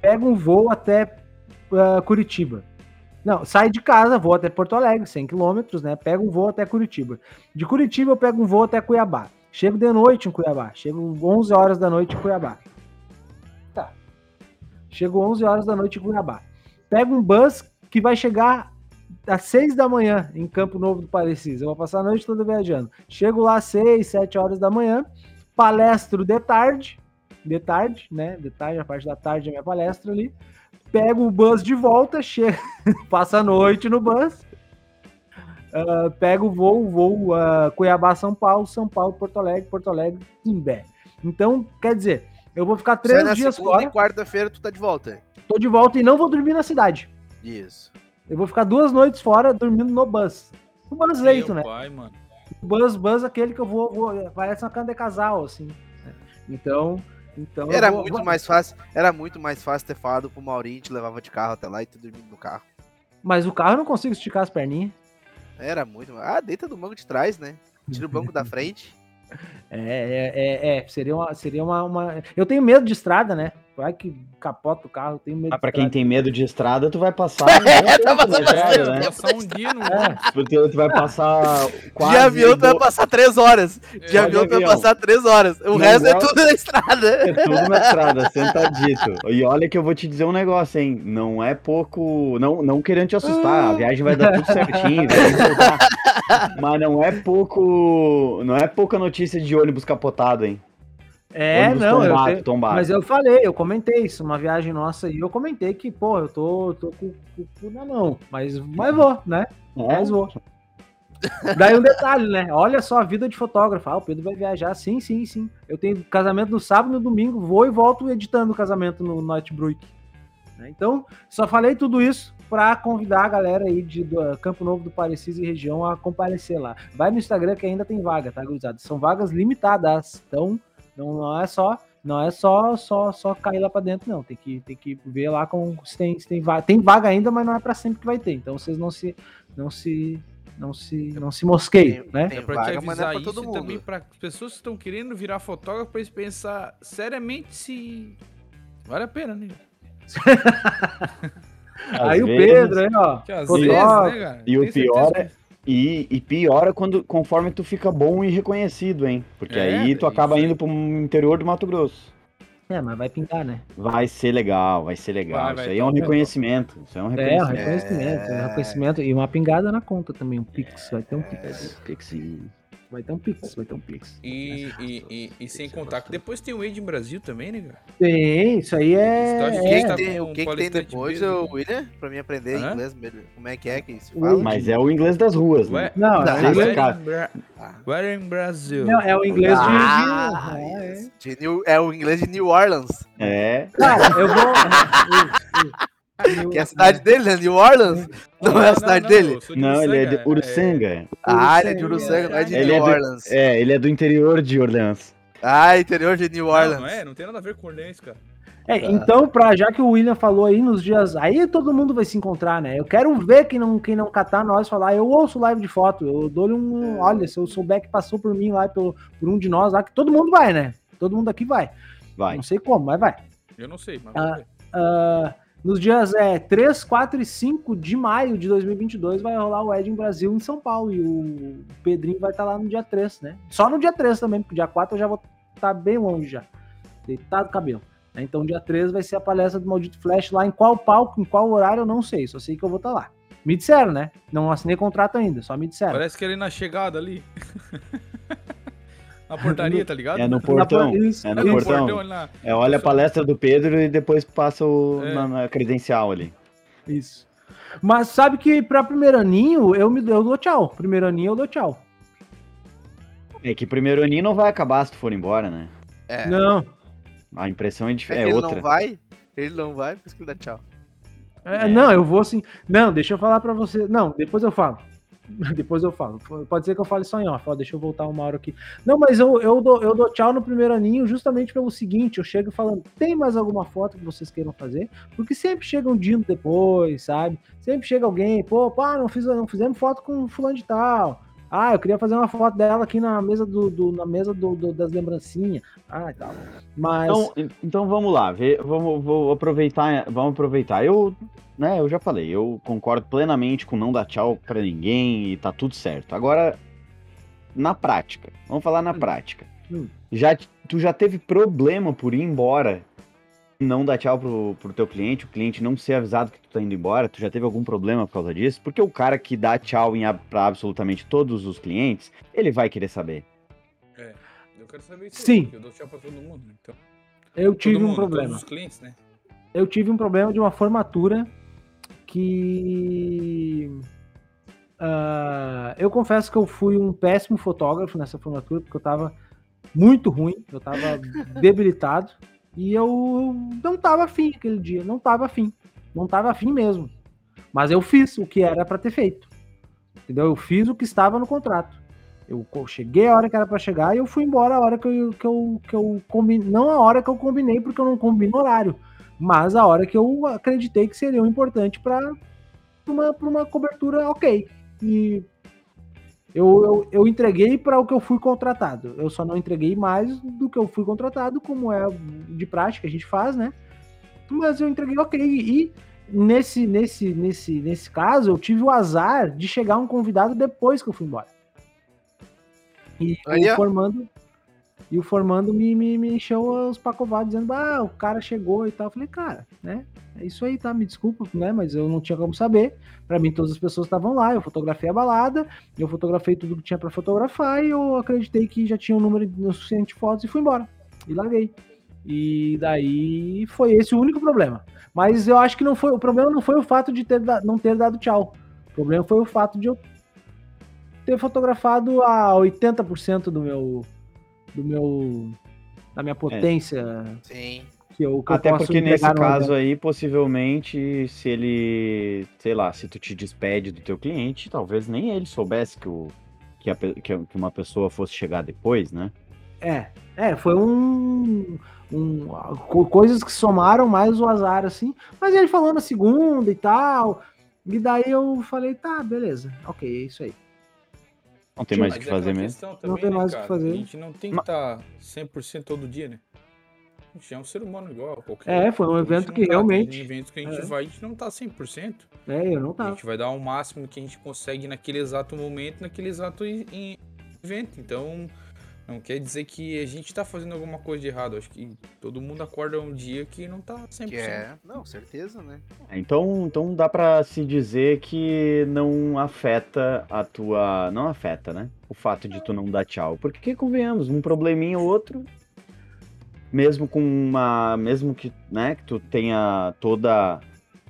pego um voo até ah, Curitiba. Não, saio de casa, vou até Porto Alegre, 100 quilômetros, né? Pego um voo até Curitiba. De Curitiba eu pego um voo até Cuiabá. Chego de noite em Cuiabá. Chego 11 horas da noite em Cuiabá. Tá. Chego 11 horas da noite em Cuiabá. Pego um bus que vai chegar às 6 da manhã em Campo Novo do Parecis. Eu vou passar a noite toda viajando. Chego lá às 6, 7 horas da manhã, palestro de tarde, de tarde, né? De tarde, a parte da tarde é minha palestra ali. Pego o bus de volta, chego, passo a noite no bus. ah, pego o voo, voo ah, Cuiabá, São Paulo, São Paulo, Porto Alegre, Porto Alegre, Timbé. Então, quer dizer, eu vou ficar Sai três na dias segunda fora, e quarta-feira tu tá de volta. tô de volta e não vou dormir na cidade. Isso. Eu vou ficar duas noites fora dormindo no bus. No bus leito, né? pai, mano. Buzz, Buzz, aquele que eu vou, vou- parece uma cama de casal, assim. Então, então Era vou- muito mais fácil, era muito mais fácil ter falado pro Maurinho, te levava de carro até lá e tu dormindo no carro. Mas o carro eu não consigo esticar as perninhas. Era muito. Ah, deita do banco de trás, né? Tira o banco da frente. É, é, é, é, seria, uma, seria uma, uma- Eu tenho medo de estrada, né? Vai que capota o carro, tenho medo Ah, de pra quem tem medo de estrada, tu vai passar. É, tá passando estrada, bastante né? Passar um dia no É, Porque tu vai passar quase. de avião tu vai passar três horas. De É, avião tu vai passar três horas. O Não resto é tudo na estrada. É tudo na estrada, sentadito. E olha que eu vou te dizer um negócio, hein? Não é pouco. Não, não querendo te assustar, a viagem vai dar tudo certinho, vai. Mas não é pouco. Não é pouca notícia de ônibus capotado, hein? É ônibus não, eu tombado, tenho- tombado. mas eu falei, eu comentei isso, uma viagem nossa aí, eu comentei que, pô, eu tô, tô com, com o cu na mão, mas, mas vou, né? É, Mas vou. Daí um detalhe, né? Olha só a vida de fotógrafo. Ah, o Pedro vai viajar. Sim, sim, sim. Eu tenho casamento no sábado e no domingo. Vou e volto editando o casamento no Notebook. Né? Então, só falei tudo isso para convidar a galera aí de do, Campo Novo do Parecis e região a comparecer lá. Vai no Instagram que ainda tem vaga, tá, gurizada? São vagas limitadas. Então, não, não é só não é só só só cair lá para dentro não. Tem que tem que ver lá com se tem se tem vaga. Tem vaga ainda, mas não é para sempre que vai ter. Então, vocês não se não se não se não se mosqueiem, Tem- né? tem É pra te vaga, mas não é avisar pra isso todo e mundo. também para pessoas que estão querendo virar fotógrafo eles pensar seriamente se vale a pena, né? às Aí o vezes- Pedro, aí, ó. Vezes, né, cara? E o Tem pior é- E, e piora quando, conforme tu fica bom e reconhecido, hein? Porque É, aí tu acaba indo pro interior do Mato Grosso. É, mas vai pintar, né? Vai ser legal, vai ser legal. Vai, vai, isso aí é um reconhecimento. Isso é um É, um reconhecimento. reconhecimento, um reconhecimento e uma pingada na conta também, um pix, vai ter um pix, Pixie. Vai ter um pix, vai ter um pix. E, e, e, e sem contar que depois tem o Age em Brasil também, né, cara? Tem, isso aí é, de é, tá que tem, o que, que tem depois, mesmo. ô, William? Pra mim aprender Hã? inglês mesmo. Como é que é que se O fala? Mas é o inglês das ruas, né? Ué, Não, Não, é, cara, Where in Bra- Ah. Where in Brasil? não, é o inglês de, Ah, de- é. De New- é o inglês de New Orleans, É. Cara, eu vou que é a cidade dele, né? New Orleans. Não, é a cidade dele? eu sou de Não, ele é de Uruçanga, Uruçanga. Ah, ele é de Uruçanga, não é de Ele New é do- Orleans. É, ele é do interior de Orleans. Ah, interior de New Não, Orleans. não é, não tem nada a ver com Orleans, cara. É, então, pra, já que o William falou aí nos dias. Aí todo mundo vai se encontrar, né? Eu quero ver quem não, quem não catar nós falar. Eu ouço live de foto. Eu dou-lhe um. É. Olha, se eu souber que passou por mim lá, pelo, por um de nós lá, que todo mundo vai, né? Todo mundo aqui vai. Vai. Não sei como, mas vai. Eu não sei, mas Ah. vamos ver. Nos dias é, 3, 4 e 5 de maio de 2022 vai rolar o Ed em Brasil, em São Paulo. E o Pedrinho vai estar lá no dia 3, né? Só no dia 3 também, porque dia 4 eu já vou estar bem longe já. Deitado cabelo. né? Então, dia 3 vai ser a palestra do Maldito Flash lá. Em qual palco, em qual horário, eu não sei. Só sei que eu vou estar lá. Me disseram, né? Não assinei contrato ainda, só me disseram. Parece que ele na chegada ali. Na portaria, tá ligado? É no Na portão. É no É no portão. portão. É, olha a palestra do Pedro e depois passa o, É. na, na credencial ali. Isso. Mas sabe que pra primeiro aninho, eu, me, eu dou tchau. Primeiro aninho eu dou tchau. É que primeiro aninho não vai acabar se tu for embora, né? É. Não. A impressão é, dif- É é ele outra. não vai, ele não vai, por isso que ele dá tchau. É, É. Não, eu vou sim. Não, deixa eu falar pra você. Não, depois eu falo. Depois eu falo. Pode ser que eu fale só em off. ó, Deixa eu voltar uma hora aqui. Não, mas eu, eu, dou, eu dou tchau no primeiro aninho justamente pelo seguinte: eu chego falando, tem mais alguma foto que vocês queiram fazer? Porque sempre chega um dino depois, sabe? Sempre chega alguém, pô, pá, não, fiz, não fizemos foto com fulano de tal. Ah, eu queria fazer uma foto dela aqui na mesa do, do- na mesa do, do- das lembrancinhas. Ah, e tal. Mas. Então, então vamos lá, vê, vamos, vou aproveitar, vamos aproveitar. Eu, né, eu já falei, eu concordo plenamente com não dar tchau pra ninguém e tá tudo certo. Agora, na prática, vamos falar na Hum. prática. Hum. Já, tu já teve problema por ir embora não dar tchau pro, pro teu cliente, o cliente não ser avisado que tu tá indo embora? Tu já teve algum problema por causa disso? Porque o cara que dá tchau em, pra absolutamente todos os clientes, ele vai querer saber. Eu quero saber isso. Sim. Aí, eu dou tchau pra todo mundo. Então, eu tive todo um mundo, problema. Todos os clientes, né? eu tive um problema de uma formatura que. ah, eu confesso que eu fui um péssimo fotógrafo nessa formatura, porque eu tava muito ruim, eu tava debilitado, e eu não tava afim aquele dia, não tava afim, não tava afim mesmo. Mas eu fiz o que era para ter feito, entendeu? Eu fiz o que estava no contrato. Eu cheguei a hora que era para chegar e eu fui embora a hora que eu, que eu, que eu combinei. Não a hora que eu combinei, porque eu não combino horário mas a hora que eu acreditei que seria importante para uma, uma cobertura ok. E eu, eu, eu entreguei para o que eu fui contratado. Eu só não entreguei mais do que eu fui contratado, como é de prática a gente faz, né? Mas eu entreguei ok. E nesse, nesse, nesse, nesse caso, eu tive o azar de chegar um convidado depois que eu fui embora. E Aí, o ó. formando. E o formando me, me, me encheu os pacovados, dizendo, ah, o cara chegou e tal. Eu falei, cara, né? É isso aí, tá? Me desculpa, né? Mas eu não tinha como saber. Pra mim, todas as pessoas estavam lá. Eu fotografei a balada, eu fotografei tudo que tinha pra fotografar e eu acreditei que já tinha um número suficiente de fotos e fui embora. E larguei. E daí foi esse o único problema. Mas eu acho que não foi. O problema não foi o fato de ter, não ter dado tchau. O problema foi o fato de eu ter fotografado a 80% do meu. Do meu. da minha potência. Sim. Que eu, que eu Até posso porque nesse caso aí, possivelmente, se ele, sei lá, se tu te despede do teu cliente, talvez nem ele soubesse que, o, que, a que a- que uma pessoa fosse chegar depois, né? É, é, foi um, um- co- coisas que somaram mais o azar assim. Mas ele falando a segunda e tal. E daí eu falei, tá, beleza, ok, é isso aí. Não tem mais o que fazer mesmo. questão Não também, tem né, mais o que cara? fazer. A gente não tem que estar 100% todo dia, né? A gente é um ser humano igual a qualquer É, foi um A evento que tá, tem realmente- eventos que a gente É. vai, a gente não tá 100%. É, eu não A tava. gente vai dar o máximo que a gente consegue naquele exato momento, naquele exato evento. Então, não quer dizer que a gente tá fazendo alguma coisa de errado. Acho que todo mundo acorda um dia que não tá 100%. Que é. Não, certeza, né? Então, então dá pra se dizer que não afeta a tua. Não afeta, né? O fato de tu não dar tchau. Porque, convenhamos, um probleminha ou outro. Mesmo com uma. Mesmo que, né, que tu tenha toda.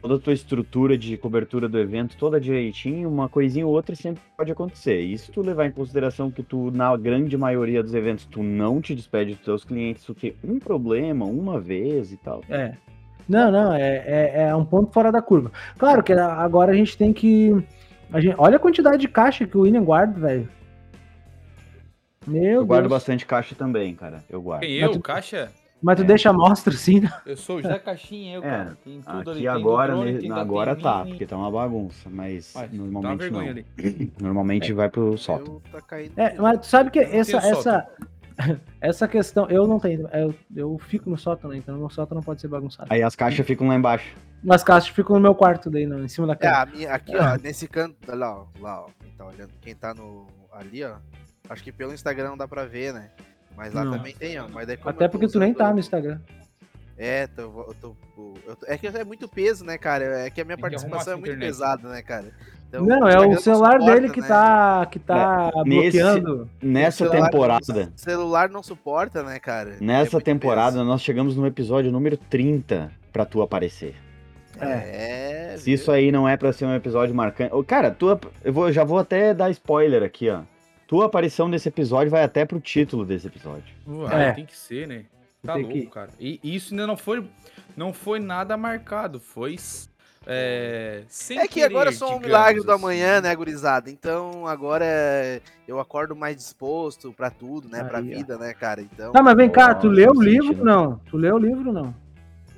Toda a tua estrutura de cobertura do evento toda direitinho, uma coisinha ou outra sempre pode acontecer. E se tu levar em consideração que tu, na grande maioria dos eventos, tu não te despede dos teus clientes, tu tem um problema, uma vez e tal. É. Não, não, é, é, é um ponto fora da curva. Claro que agora a gente tem que. A gente, olha a quantidade de caixa que o William guarda, velho. Meu Eu guardo Deus. bastante caixa também, cara. Eu guardo. Eu, tu- caixa? Mas tu É. deixa a amostra assim, né? Eu sou o José Caixinha, eu, É, cara. Tem tudo ali. Aqui tem do agora, drone, ne- agora tá, porque tá uma bagunça, mas Ai, normalmente vergonha não. ali. Normalmente vai pro sótão. Eu tá. É, mas tu sabe que Eu essa, essa, essa questão. Eu não tenho. Eu, eu fico no sótão, né? Então meu sótão não pode ser bagunçado. Aí as caixas ficam lá embaixo. As caixas ficam no meu quarto daí, não, em cima da É, cama. a minha, aqui, ó, nesse canto, lá, ó, lá, ó, quem tá olhando, quem tá no, ali, ó, acho que pelo Instagram não dá pra ver, né? Mas lá Não. também tem, ó, mas daí como Até eu tô porque tu nem usando- tá no Instagram. É, tô, eu tô, eu tô- é que é muito peso, né, cara? É que a minha Tem participação é muito internet. pesada, né, cara? Então, Não, é o celular suporta, dele que né? tá, que tá Nesse- bloqueando. Nessa O celular- temporada, O celular não suporta, né, cara? É nessa muito temporada, nós chegamos no episódio número 30 pra tu aparecer. peso. É, Se isso aí não é pra ser um episódio marcante. Cara, tua, eu vou, já vou até dar spoiler aqui, ó. Tua aparição nesse episódio vai até pro título desse episódio. Uai, É. tem que ser, né? Tá Tem louco, que- cara. E isso ainda não foi, não foi nada marcado, foi é, sem É que querer, agora eu sou um digamos milagre do assim. amanhã, né, gurizada? Então agora eu acordo mais disposto pra tudo, né? pra Aí, ó. vida, né, cara? Então. Tá, mas vem cá, tu leu o livro? sentindo. Não. Tu leu o livro, não?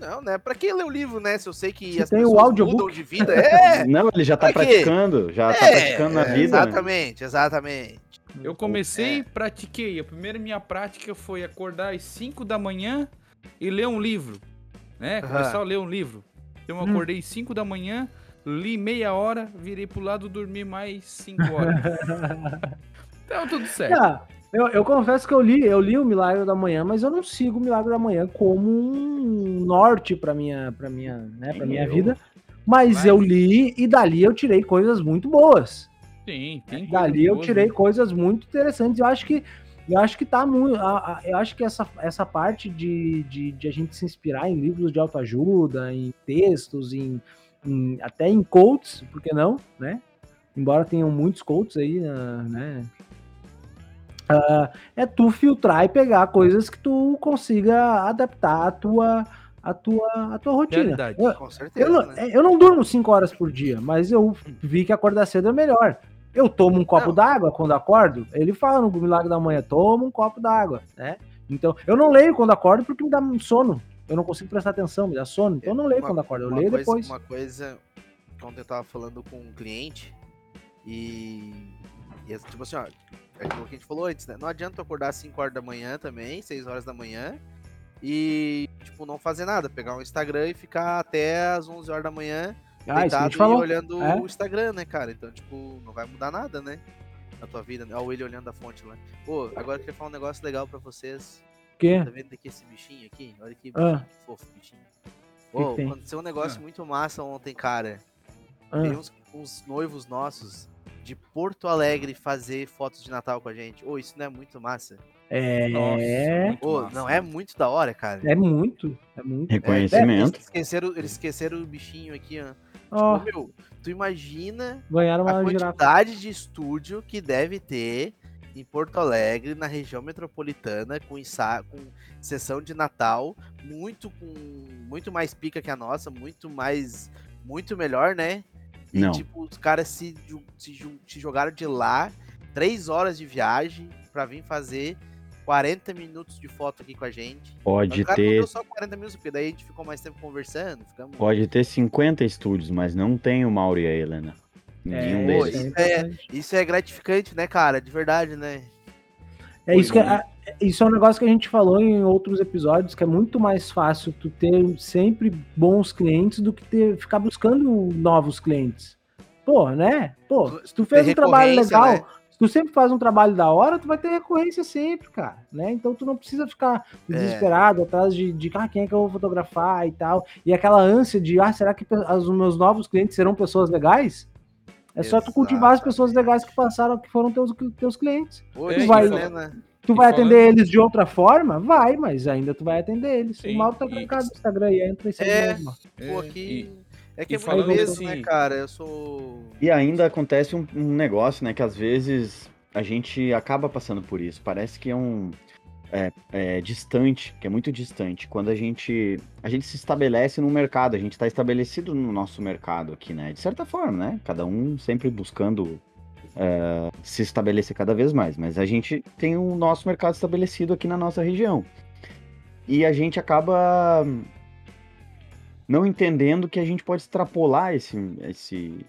Não, né? Pra quem lê o livro, né? Se eu sei que Se as tem o audiobook. mudam de vida. É! Não, ele já tá Pra quê? praticando, já tá é, praticando na é, vida. né? Exatamente, exatamente. Eu comecei É. e pratiquei. A primeira minha prática foi acordar às 5 da manhã e ler um livro. Né? Começar a ler um livro. Então eu Hum. acordei às 5 da manhã, li meia hora, virei pro lado dormi mais 5 horas. então tudo certo. Ah, eu, eu confesso que eu li, eu li o Milagre da Manhã, mas eu não sigo o Milagre da Manhã como um norte pra minha, pra minha, né, pra minha Eu. vida. Mas, Mas- eu li e dali eu tirei coisas muito boas. Sim, tem coisa Dali eu boa, tirei né? coisas muito interessantes. Eu acho que eu acho que tá muito. a- a- Eu acho que essa, essa parte de, de, de a gente se inspirar em livros de autoajuda, em textos, em, em- até em quotes, por que não, né? Embora tenham muitos quotes aí, ah, né? Ah, é tu filtrar e pegar coisas que tu consiga adaptar à tua, à tua, à tua rotina. Realidade. Eu- Com certeza. eu não, né? eu não durmo 5 horas por dia, mas eu vi que acordar cedo é melhor. Eu tomo um copo d'água quando acordo. Ele fala no Milagre da Manhã, toma um copo d'água, né? Então, eu não leio quando acordo porque me dá sono. Eu não consigo prestar atenção, me dá sono. Então eu não leio Uma- quando acordo, eu leio coisa, depois. Uma coisa ontem eu tava falando com um cliente e, e é tipo assim, ó, é aquilo que a gente falou antes, né? Não adianta acordar às 5 horas da manhã também, 6 horas da manhã e, tipo, não fazer nada, pegar um Instagram e ficar até às 11 horas da manhã Ah, deitado e falou. olhando É. o Instagram, né, cara? Então, tipo, não vai mudar nada, né? Na tua vida, né? Olha ele olhando a fonte lá. Pô, agora eu queria falar um negócio legal pra vocês. O quê? Tá vendo aqui esse bichinho aqui? Olha que Ah. bichinho fofo, bichinho. que Ô, tem? aconteceu um negócio Ah. muito massa ontem, cara. Ah, Veio uns, uns noivos nossos de Porto Alegre fazer fotos de Natal com a gente. Ô, isso não é muito massa? é, Nossa, muito Ô, massa, não é muito da hora, cara. é muito, é muito. Reconhecimento. Eles esqueceram, eles esqueceram o bichinho aqui, ó. Ô, meu, tu imagina ganharam a uma girafa. quantidade de estúdio que deve ter em Porto Alegre, na região metropolitana, com, ensa com sessão de Natal, muito com muito mais pica que a nossa, muito mais, muito melhor, né? E, Não. tipo, os caras se, se, se jogaram de lá, três horas de viagem, pra vir fazer 40 minutos de foto aqui com a gente. Pode o cara não ter, só 40 minutos, porque daí a gente ficou mais tempo conversando, ficamos... pode ter 50 estúdios, mas não tem o Mauro e a Helena. Nenhum É, deles. isso é isso é- é gratificante, né, cara? De verdade, né? É isso que é, é- isso é um negócio que a gente falou em outros episódios, que é muito mais fácil tu ter sempre bons clientes do que ter, ficar buscando novos clientes. Pô, né? Pô, se tu fez um trabalho legal, né? se tu sempre faz um trabalho da hora, tu vai ter recorrência sempre, cara, né? Então tu não precisa ficar É. desesperado atrás de, de ah, quem é que eu vou fotografar e tal. E aquela ânsia de, ah, será que os meus novos clientes serão pessoas legais? É só tu cultivar as pessoas Exatamente. legais que passaram, que foram teus, teus clientes. Hoje, É, Tu vai- né? Tu E vai falando- atender eles de outra forma? Vai, mas ainda tu vai atender eles. Sim, o Mauro tá e- trancado no Instagram aí, entra e segue É. mesmo. Pô, É, aqui. e- É que e é muito falando né, assim- cara? Eu sou. E ainda acontece um, um negócio, né? Que às vezes a gente acaba passando por isso. Parece que é um. É, é distante, que é muito distante. Quando a gente. A gente se estabelece no mercado, a gente está estabelecido no nosso mercado aqui, né? De certa forma, né? Cada um sempre buscando é, se estabelecer cada vez mais. Mas a gente tem o nosso mercado estabelecido aqui na nossa região. E a gente acaba não entendendo que a gente pode extrapolar esse, esse,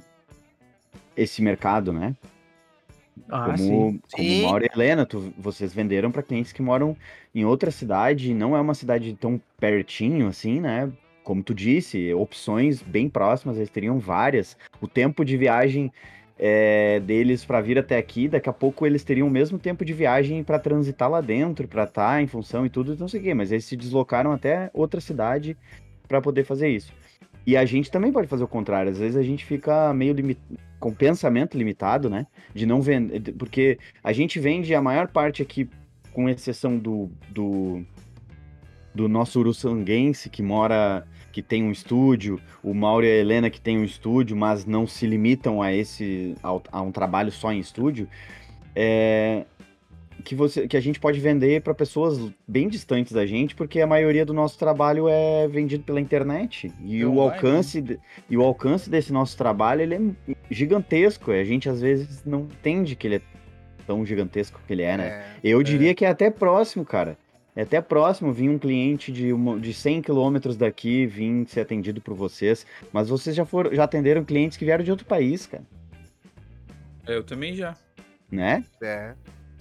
esse mercado, né? Ah, como, sim. como Sim. Mauro e Helena, tu- vocês venderam para clientes que moram em outra cidade, não é uma cidade tão pertinho assim, né? Como tu disse, opções bem próximas, eles teriam várias. O tempo de viagem é, deles para vir até aqui, daqui a pouco eles teriam o mesmo tempo de viagem para transitar lá dentro, para estar tá em função e tudo, não sei o quê, mas eles se deslocaram até outra cidade para poder fazer isso. E a gente também pode fazer o contrário, às vezes a gente fica meio limitado, com pensamento limitado, né? De não vender, porque a gente vende a maior parte aqui, com exceção do, do, do nosso uruçanguense que mora que tem um estúdio, o Mauro e a Helena que tem um estúdio, mas não se limitam a esse a, um trabalho só em estúdio, é, que você que a gente pode vender para pessoas bem distantes da gente, porque a maioria do nosso trabalho é vendido pela internet e é o online, alcance né? e o alcance desse nosso trabalho ele é gigantesco. A gente às vezes não entende que ele é tão gigantesco que ele é, né? É, Eu é. diria que é até próximo, cara. É até próximo vir um cliente de, uma, de 100 quilômetros daqui vir ser atendido por vocês, mas vocês já foram, já atenderam clientes que vieram de outro país, cara. Eu também já. Né? É.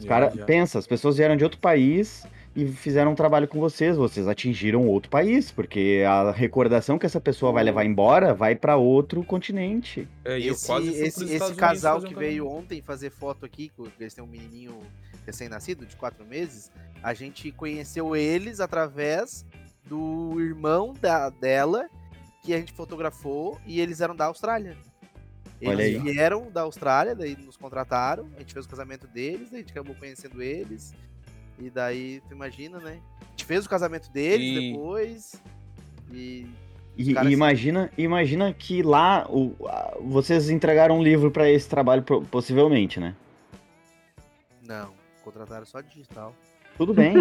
Cara, pensa, as pessoas vieram de outro país e fizeram um trabalho com vocês, vocês atingiram outro país, porque a recordação que essa pessoa vai levar embora vai para outro continente. É, esse, esse, esse casal que veio ontem fazer foto aqui, eles têm um menininho recém-nascido de quatro meses, a gente conheceu eles através do irmão da, dela, que a gente fotografou, e eles eram da Austrália. Eles vieram da Austrália, daí nos contrataram, a gente fez o casamento deles, daí a gente acabou conhecendo eles. E daí, tu imagina, né? A gente fez o casamento deles e... depois. E. E, e imagina, imagina que lá o, vocês entregaram um livro para esse trabalho, possivelmente, né? Não, contrataram só digital. Tudo bem.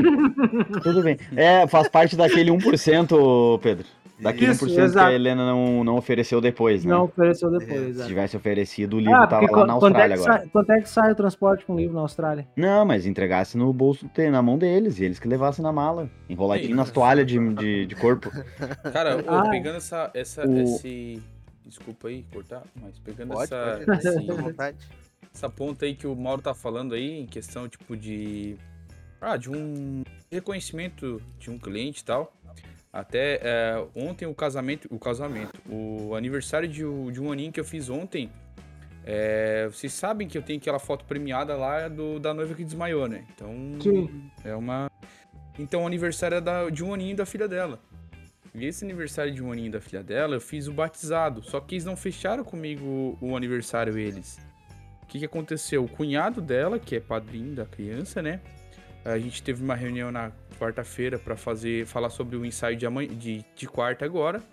Tudo bem. É, faz parte daquele 1%, Pedro. Daquele Isso, 1% exato. que a Helena não, não ofereceu depois, né? Não ofereceu depois. Se tivesse oferecido, o livro ah, tava lá na Austrália é agora. Sai, quanto é que sai o transporte com o livro na Austrália? Não, mas entregasse no bolso, na mão deles, e eles que levassem na mala. Enroladinho nas toalhas de, de, de, corpo. Cara, ah, pegando essa, essa o... esse... Desculpa aí cortar, mas pegando pode, essa... Pode, esse, essa ponta aí que o Mauro tá falando aí, em questão, tipo, de ah, de um reconhecimento de um cliente e tal. Até é, ontem o casamento, o casamento, o aniversário de, de um aninho que eu fiz ontem. É, vocês sabem que eu tenho aquela foto premiada lá do, da noiva que desmaiou, né? Então Sim. é uma. Então o aniversário é da, de um aninho da filha dela. E esse aniversário de um aninho da filha dela, eu fiz o batizado. Só que eles não fecharam comigo o, aniversário, eles. O que, que aconteceu? O cunhado dela, que é padrinho da criança, né? A gente teve uma reunião na quarta-feira para fazer falar sobre o ensaio de, amanhã, de, de quarta agora.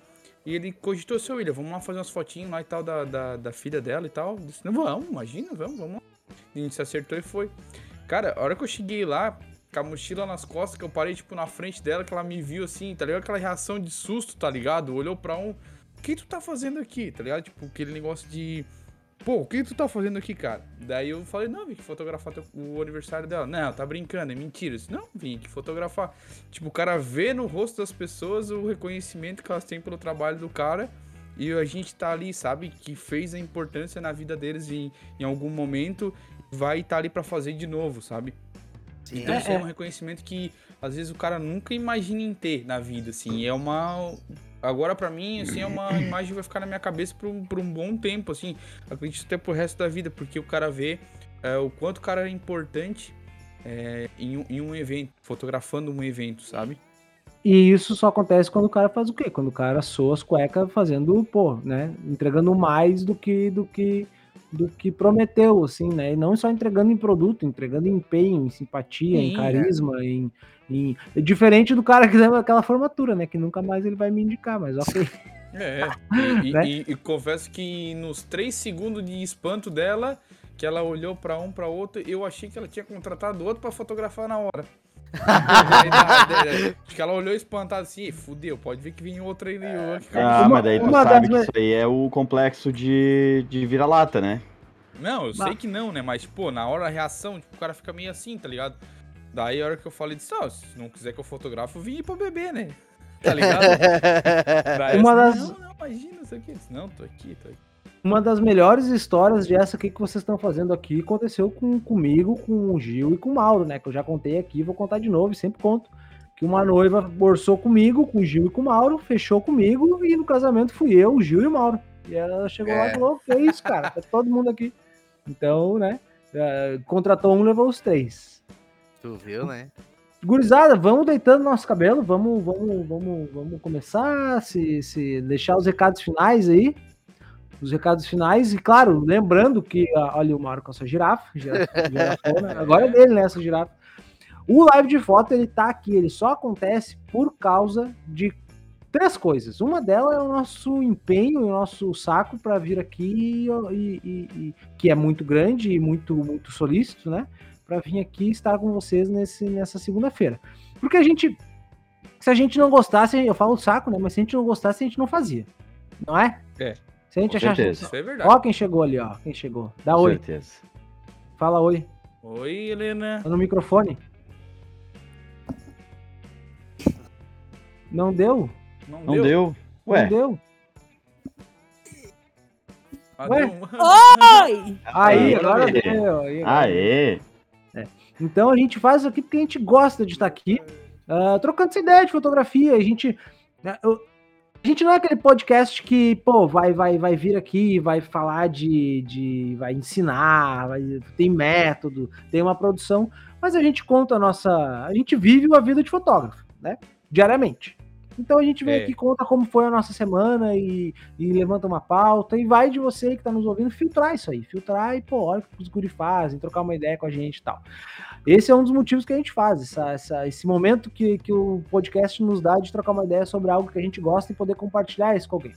E ele cogitou, seu William, vamos lá fazer umas fotinhas lá e tal da, da, da filha dela e tal. Disse, não, vamos, imagina, vamos, vamos. E a gente se acertou e foi. Cara, a hora que eu cheguei lá, com a mochila nas costas, que eu parei, tipo, na frente dela, que ela me viu assim, tá ligado? Aquela reação de susto, tá ligado? Olhou pra um. O que tu tá fazendo aqui, tá ligado? Tipo, aquele negócio de pô, o que tu tá fazendo aqui, cara? Daí eu falei, não, vim aqui fotografar o aniversário dela. Não, tá brincando, é mentira. disse, não, vim aqui fotografar. Tipo, o cara vê no rosto das pessoas o reconhecimento que elas têm pelo trabalho do cara. E a gente tá ali, sabe, que fez a importância na vida deles em, em algum momento, vai estar tá ali para fazer de novo, sabe? Sim. Então isso é, é um reconhecimento que às vezes o cara nunca imagina em ter na vida, assim. É uma Agora, para mim, assim, é uma imagem que vai ficar na minha cabeça por um, por um bom tempo, assim. Acredito até pro resto da vida, porque o cara vê é, o quanto o cara é importante é, em, em, um evento, fotografando um evento, sabe? E isso só acontece quando o cara faz o quê? Quando o cara soa as cuecas fazendo, pô, né? Entregando mais do que do que do que prometeu, assim, né? E não só entregando em produto, entregando em empenho, em simpatia, Sim, em carisma, é. em e, diferente do cara que leva aquela formatura, né? Que nunca mais ele vai me indicar, mas ok. É, e, né? e, e, confesso que nos três segundos de espanto dela, que ela olhou para um para outro, eu achei que ela tinha contratado outro para fotografar na hora. Acho que ela olhou espantada assim, fudeu, pode ver que vem outro aí. Ah, uma, mas daí tu sabe das... que isso aí é o complexo de, de vira-lata, né? Não, eu sei que não, né? Mas, pô, na hora a reação, tipo, o cara fica meio assim, tá ligado? Daí a hora que eu falei, disse, oh, se não quiser que eu fotografo, eu vim pra beber, né? Tá ligado? Daí, Uma das... Não, não, imagina isso aqui. Disse, não, tô aqui, tô aqui. Uma das melhores histórias de essa aqui que vocês estão fazendo aqui aconteceu com, comigo, com o Gil e com o Mauro, né? Que eu já contei aqui, vou contar de novo, sempre conto. Que uma noiva orçou comigo, com o Gil e com o Mauro, fechou comigo, e no casamento fui eu, o Gil e o Mauro. E ela chegou é. lá e falou: Que isso, cara? Tá todo mundo aqui. Então, né? eh, contratou um, levou os três. Tu viu, né? Gurizada, vamos deitando nosso cabelo, vamos, vamos, vamos, vamos começar, se, se deixar os recados finais aí. Os recados finais, e claro, lembrando que, olha o Mauro com a sua girafa, girafa, girafona, agora é dele, né, essa girafa. O live de foto, ele tá aqui, ele só acontece por causa de três coisas. Uma delas é o nosso empenho, o nosso saco para vir aqui, e, e- e- que é muito grande e muito, muito solícito, né? Para vir aqui estar com vocês nesse, nessa segunda-feira. Porque a gente, se a gente não gostasse, eu falo saco, né? Mas se a gente não gostasse, a gente não fazia. Não é? É. Se a gente achasse. certeza. Isso é verdade. Ó, quem chegou ali, ó. Quem chegou. Dá Com oi. certeza. Fala oi. Oi, Helena. Tá no microfone. Não deu? Não, Não deu? Ué, Não deu? Ah, Ué? deu. Oi! Aí, Aê. agora deu. Aê! Então a gente faz isso aqui porque a gente gosta de estar aqui, ah, trocando essa ideia de fotografia. A gente, eu- a gente não é aquele podcast que, pô, vai, vai, vai vir aqui, vai falar de, de vai ensinar, vai- tem método, tem uma produção, mas a gente conta a nossa, a gente vive uma vida de fotógrafo, né? Diariamente. Então a gente vem É. aqui conta como foi a nossa semana e, e levanta uma pauta e vai de você que tá nos ouvindo filtrar isso aí, filtrar e pô, olha o que os guri fazem, trocar uma ideia com a gente e tal. Esse é um dos motivos que a gente faz, essa- essa- esse momento que, que o podcast nos dá de trocar uma ideia sobre algo que a gente gosta e poder compartilhar isso com alguém.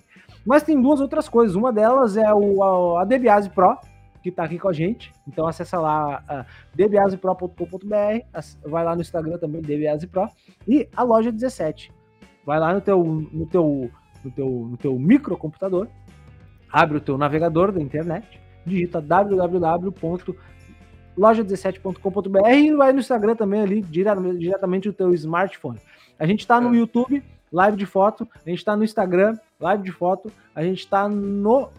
Mas tem duas outras coisas. Uma delas é o, a, a Debiase Pro, que está aqui com a gente. Então acessa lá debiasepro.com.br, as- vai lá no Instagram também, Debiase Pro, e a loja 17. Vai lá no teu, no teu, no teu, no teu microcomputador, abre o teu navegador da internet, digita www.loja17.com.br e vai no Instagram também ali, diretamente, do teu smartphone. A gente tá no É. YouTube, live de foto, a gente tá no Instagram, live de foto, a gente tá no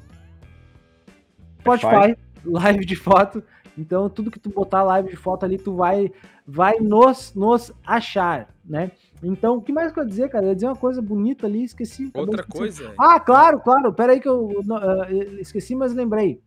Spotify, live de foto. Então, tudo que tu botar live de foto ali, tu vai, vai nos, nos achar, né? Então, o que mais que eu ia dizer, cara? Eu ia dizer uma coisa bonita ali, esqueci. Outra coisa. Ah, claro, claro. Pera aí que eu ah, esqueci, mas lembrei.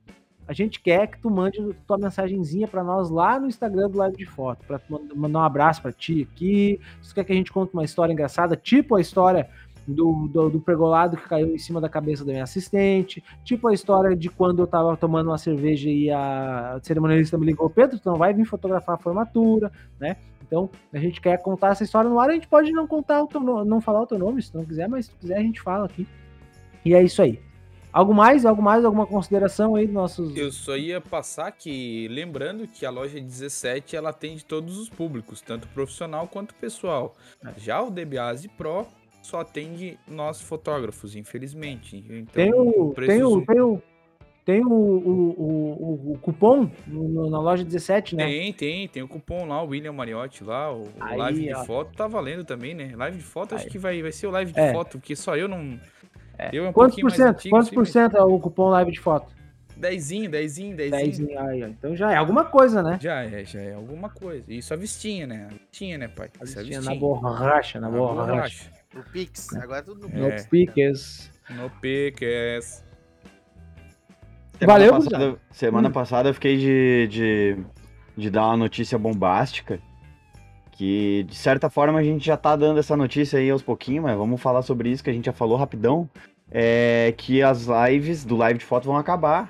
A gente quer que tu mande tua mensagenzinha pra nós lá no Instagram do Live de Foto, mand- mandar um abraço pra ti aqui. Se tu quer que a gente conte uma história engraçada, tipo a história do, do, do pergolado que caiu em cima da cabeça da minha assistente, tipo a história de quando eu tava tomando uma cerveja e a cerimonialista me ligou, Pedro, tu não vai vir fotografar a formatura, né? Então, a gente quer contar essa história no ar, a gente pode não contar o teu não falar o teu nome, se não quiser, mas se quiser a gente fala aqui. E é isso aí. Algo mais? Algo mais? Alguma consideração aí dos nossos. Eu só ia passar que, lembrando que a loja 17 ela atende todos os públicos, tanto profissional quanto pessoal. Já o DBase Pro só atende nós fotógrafos, infelizmente. Então, Tem o. Tem o. Tem o, tem o, o, o, o- cupom no- no- na loja 17, né? Tem, tem, tem o cupom lá, o William Mariotti lá, o, o Aí, live ó. de foto tá valendo também, né? Live de foto acho Aí. que vai, vai ser o live de É. foto, porque só eu não. Eu é um Quantos por cento? antigo, Quantos sim, por mas- cento é o cupom live de foto? Dezinho, dezinho, dezinho. 10 aí, ó. Então já é alguma coisa, né? Já é, já é alguma coisa. Isso a vestinha, né? A vestinha, né, pai? Isso a Tinha vestinha. na borracha, na Na borracha. borracha. O Pix. Agora é tudo no No É. piques. No Piques. Semana Valeu, passada, semana Hum. passada eu fiquei de, de, de dar uma notícia bombástica. Que de certa forma a gente já tá dando essa notícia aí aos pouquinhos, mas vamos falar sobre isso que a gente já falou rapidão. É que as lives do live de foto vão acabar.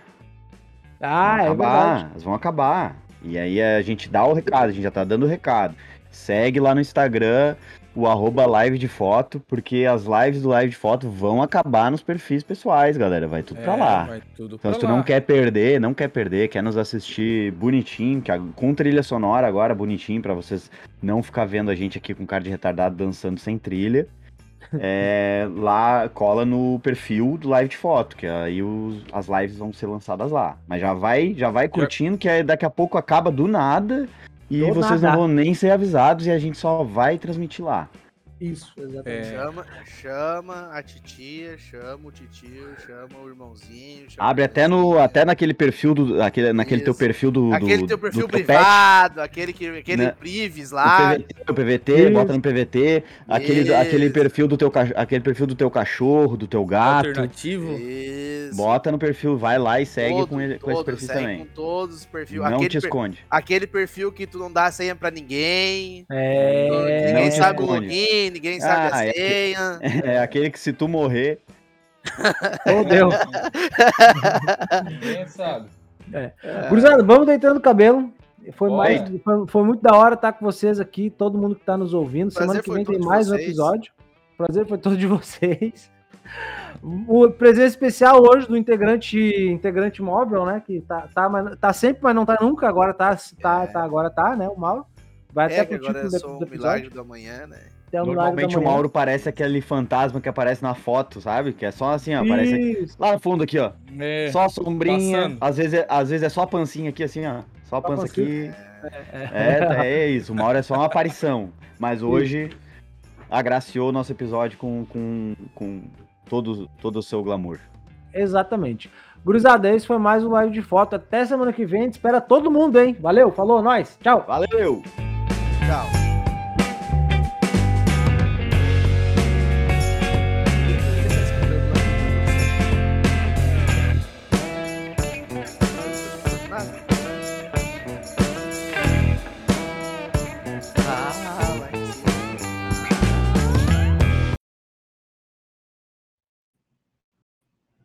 Ah, é vão verdade. acabar, elas vão acabar. E aí a gente dá o recado, a gente já tá dando o recado. Segue lá no Instagram o arroba live de foto, porque as lives do live de foto vão acabar nos perfis pessoais, galera. Vai tudo pra É, lá. Vai tudo Então, pra se tu lá. não quer perder, não quer perder, quer nos assistir bonitinho, com trilha sonora agora, bonitinho, pra vocês não ficar vendo a gente aqui com cara de retardado dançando sem trilha, é, lá cola no perfil do live de foto, que aí os- as lives vão ser lançadas lá. Mas já vai, já vai curtindo, que daqui a pouco acaba do nada e Do vocês nada. não vão nem ser avisados e a gente só vai transmitir lá. Isso, exatamente. É. Chama, chama a titia, chama o titio, chama o irmãozinho. chama Abre o até no até naquele perfil do aquele, naquele teu perfil do Aquele do, teu perfil do privado, aquele, que, aquele Né? privis o lá. PVT, o PVT, Isso. bota no PVT, aquele aquele perfil do teu aquele perfil do teu cachorro, do teu gato, Alternativo. Isso. bota no perfil, vai lá e segue Todo- com, ele, com esse todos, perfil segue também. Com todos os perfis. Não aquele, te per- esconde. aquele perfil que tu não dá senha pra ninguém. É. ninguém não sabe o esconde. Ninguém sabe Ah, a é senha. É aquele que se tu morrer, Oh, Deus. Ninguém sabe. Gurizada, vamos deitando o cabelo. Foi, mais, foi, foi muito da hora estar com vocês aqui, todo mundo que está nos ouvindo. Prazer Semana que vem tem mais um vocês. episódio. Prazer foi todo de vocês. O presença especial hoje do integrante integrante móvel, né? Que tá, tá, mas, tá sempre, mas não tá nunca. Agora tá, tá, É. tá agora tá, né? O Mauro. Vai até É, que pro agora título é do, só um do milagre episódio. do amanhã, né? Até o da normalmente o. Mauro parece aquele fantasma que aparece na foto, sabe? Que é só assim, ó, aparece aqui. Isso. lá no fundo aqui, ó. É, Só a sombrinha, passando. às vezes, é, às vezes é só a pancinha aqui, assim, ó. Só a pança aqui. É, tá, é isso. O Mauro é só uma aparição. Mas hoje agraciou o nosso episódio com, com, com todo, todo o seu glamour. Exatamente. Gurizada, esse foi mais um live de foto. Até semana que vem. A gente espera todo mundo, hein? Valeu, falou, nós. Tchau. Valeu! Tchau.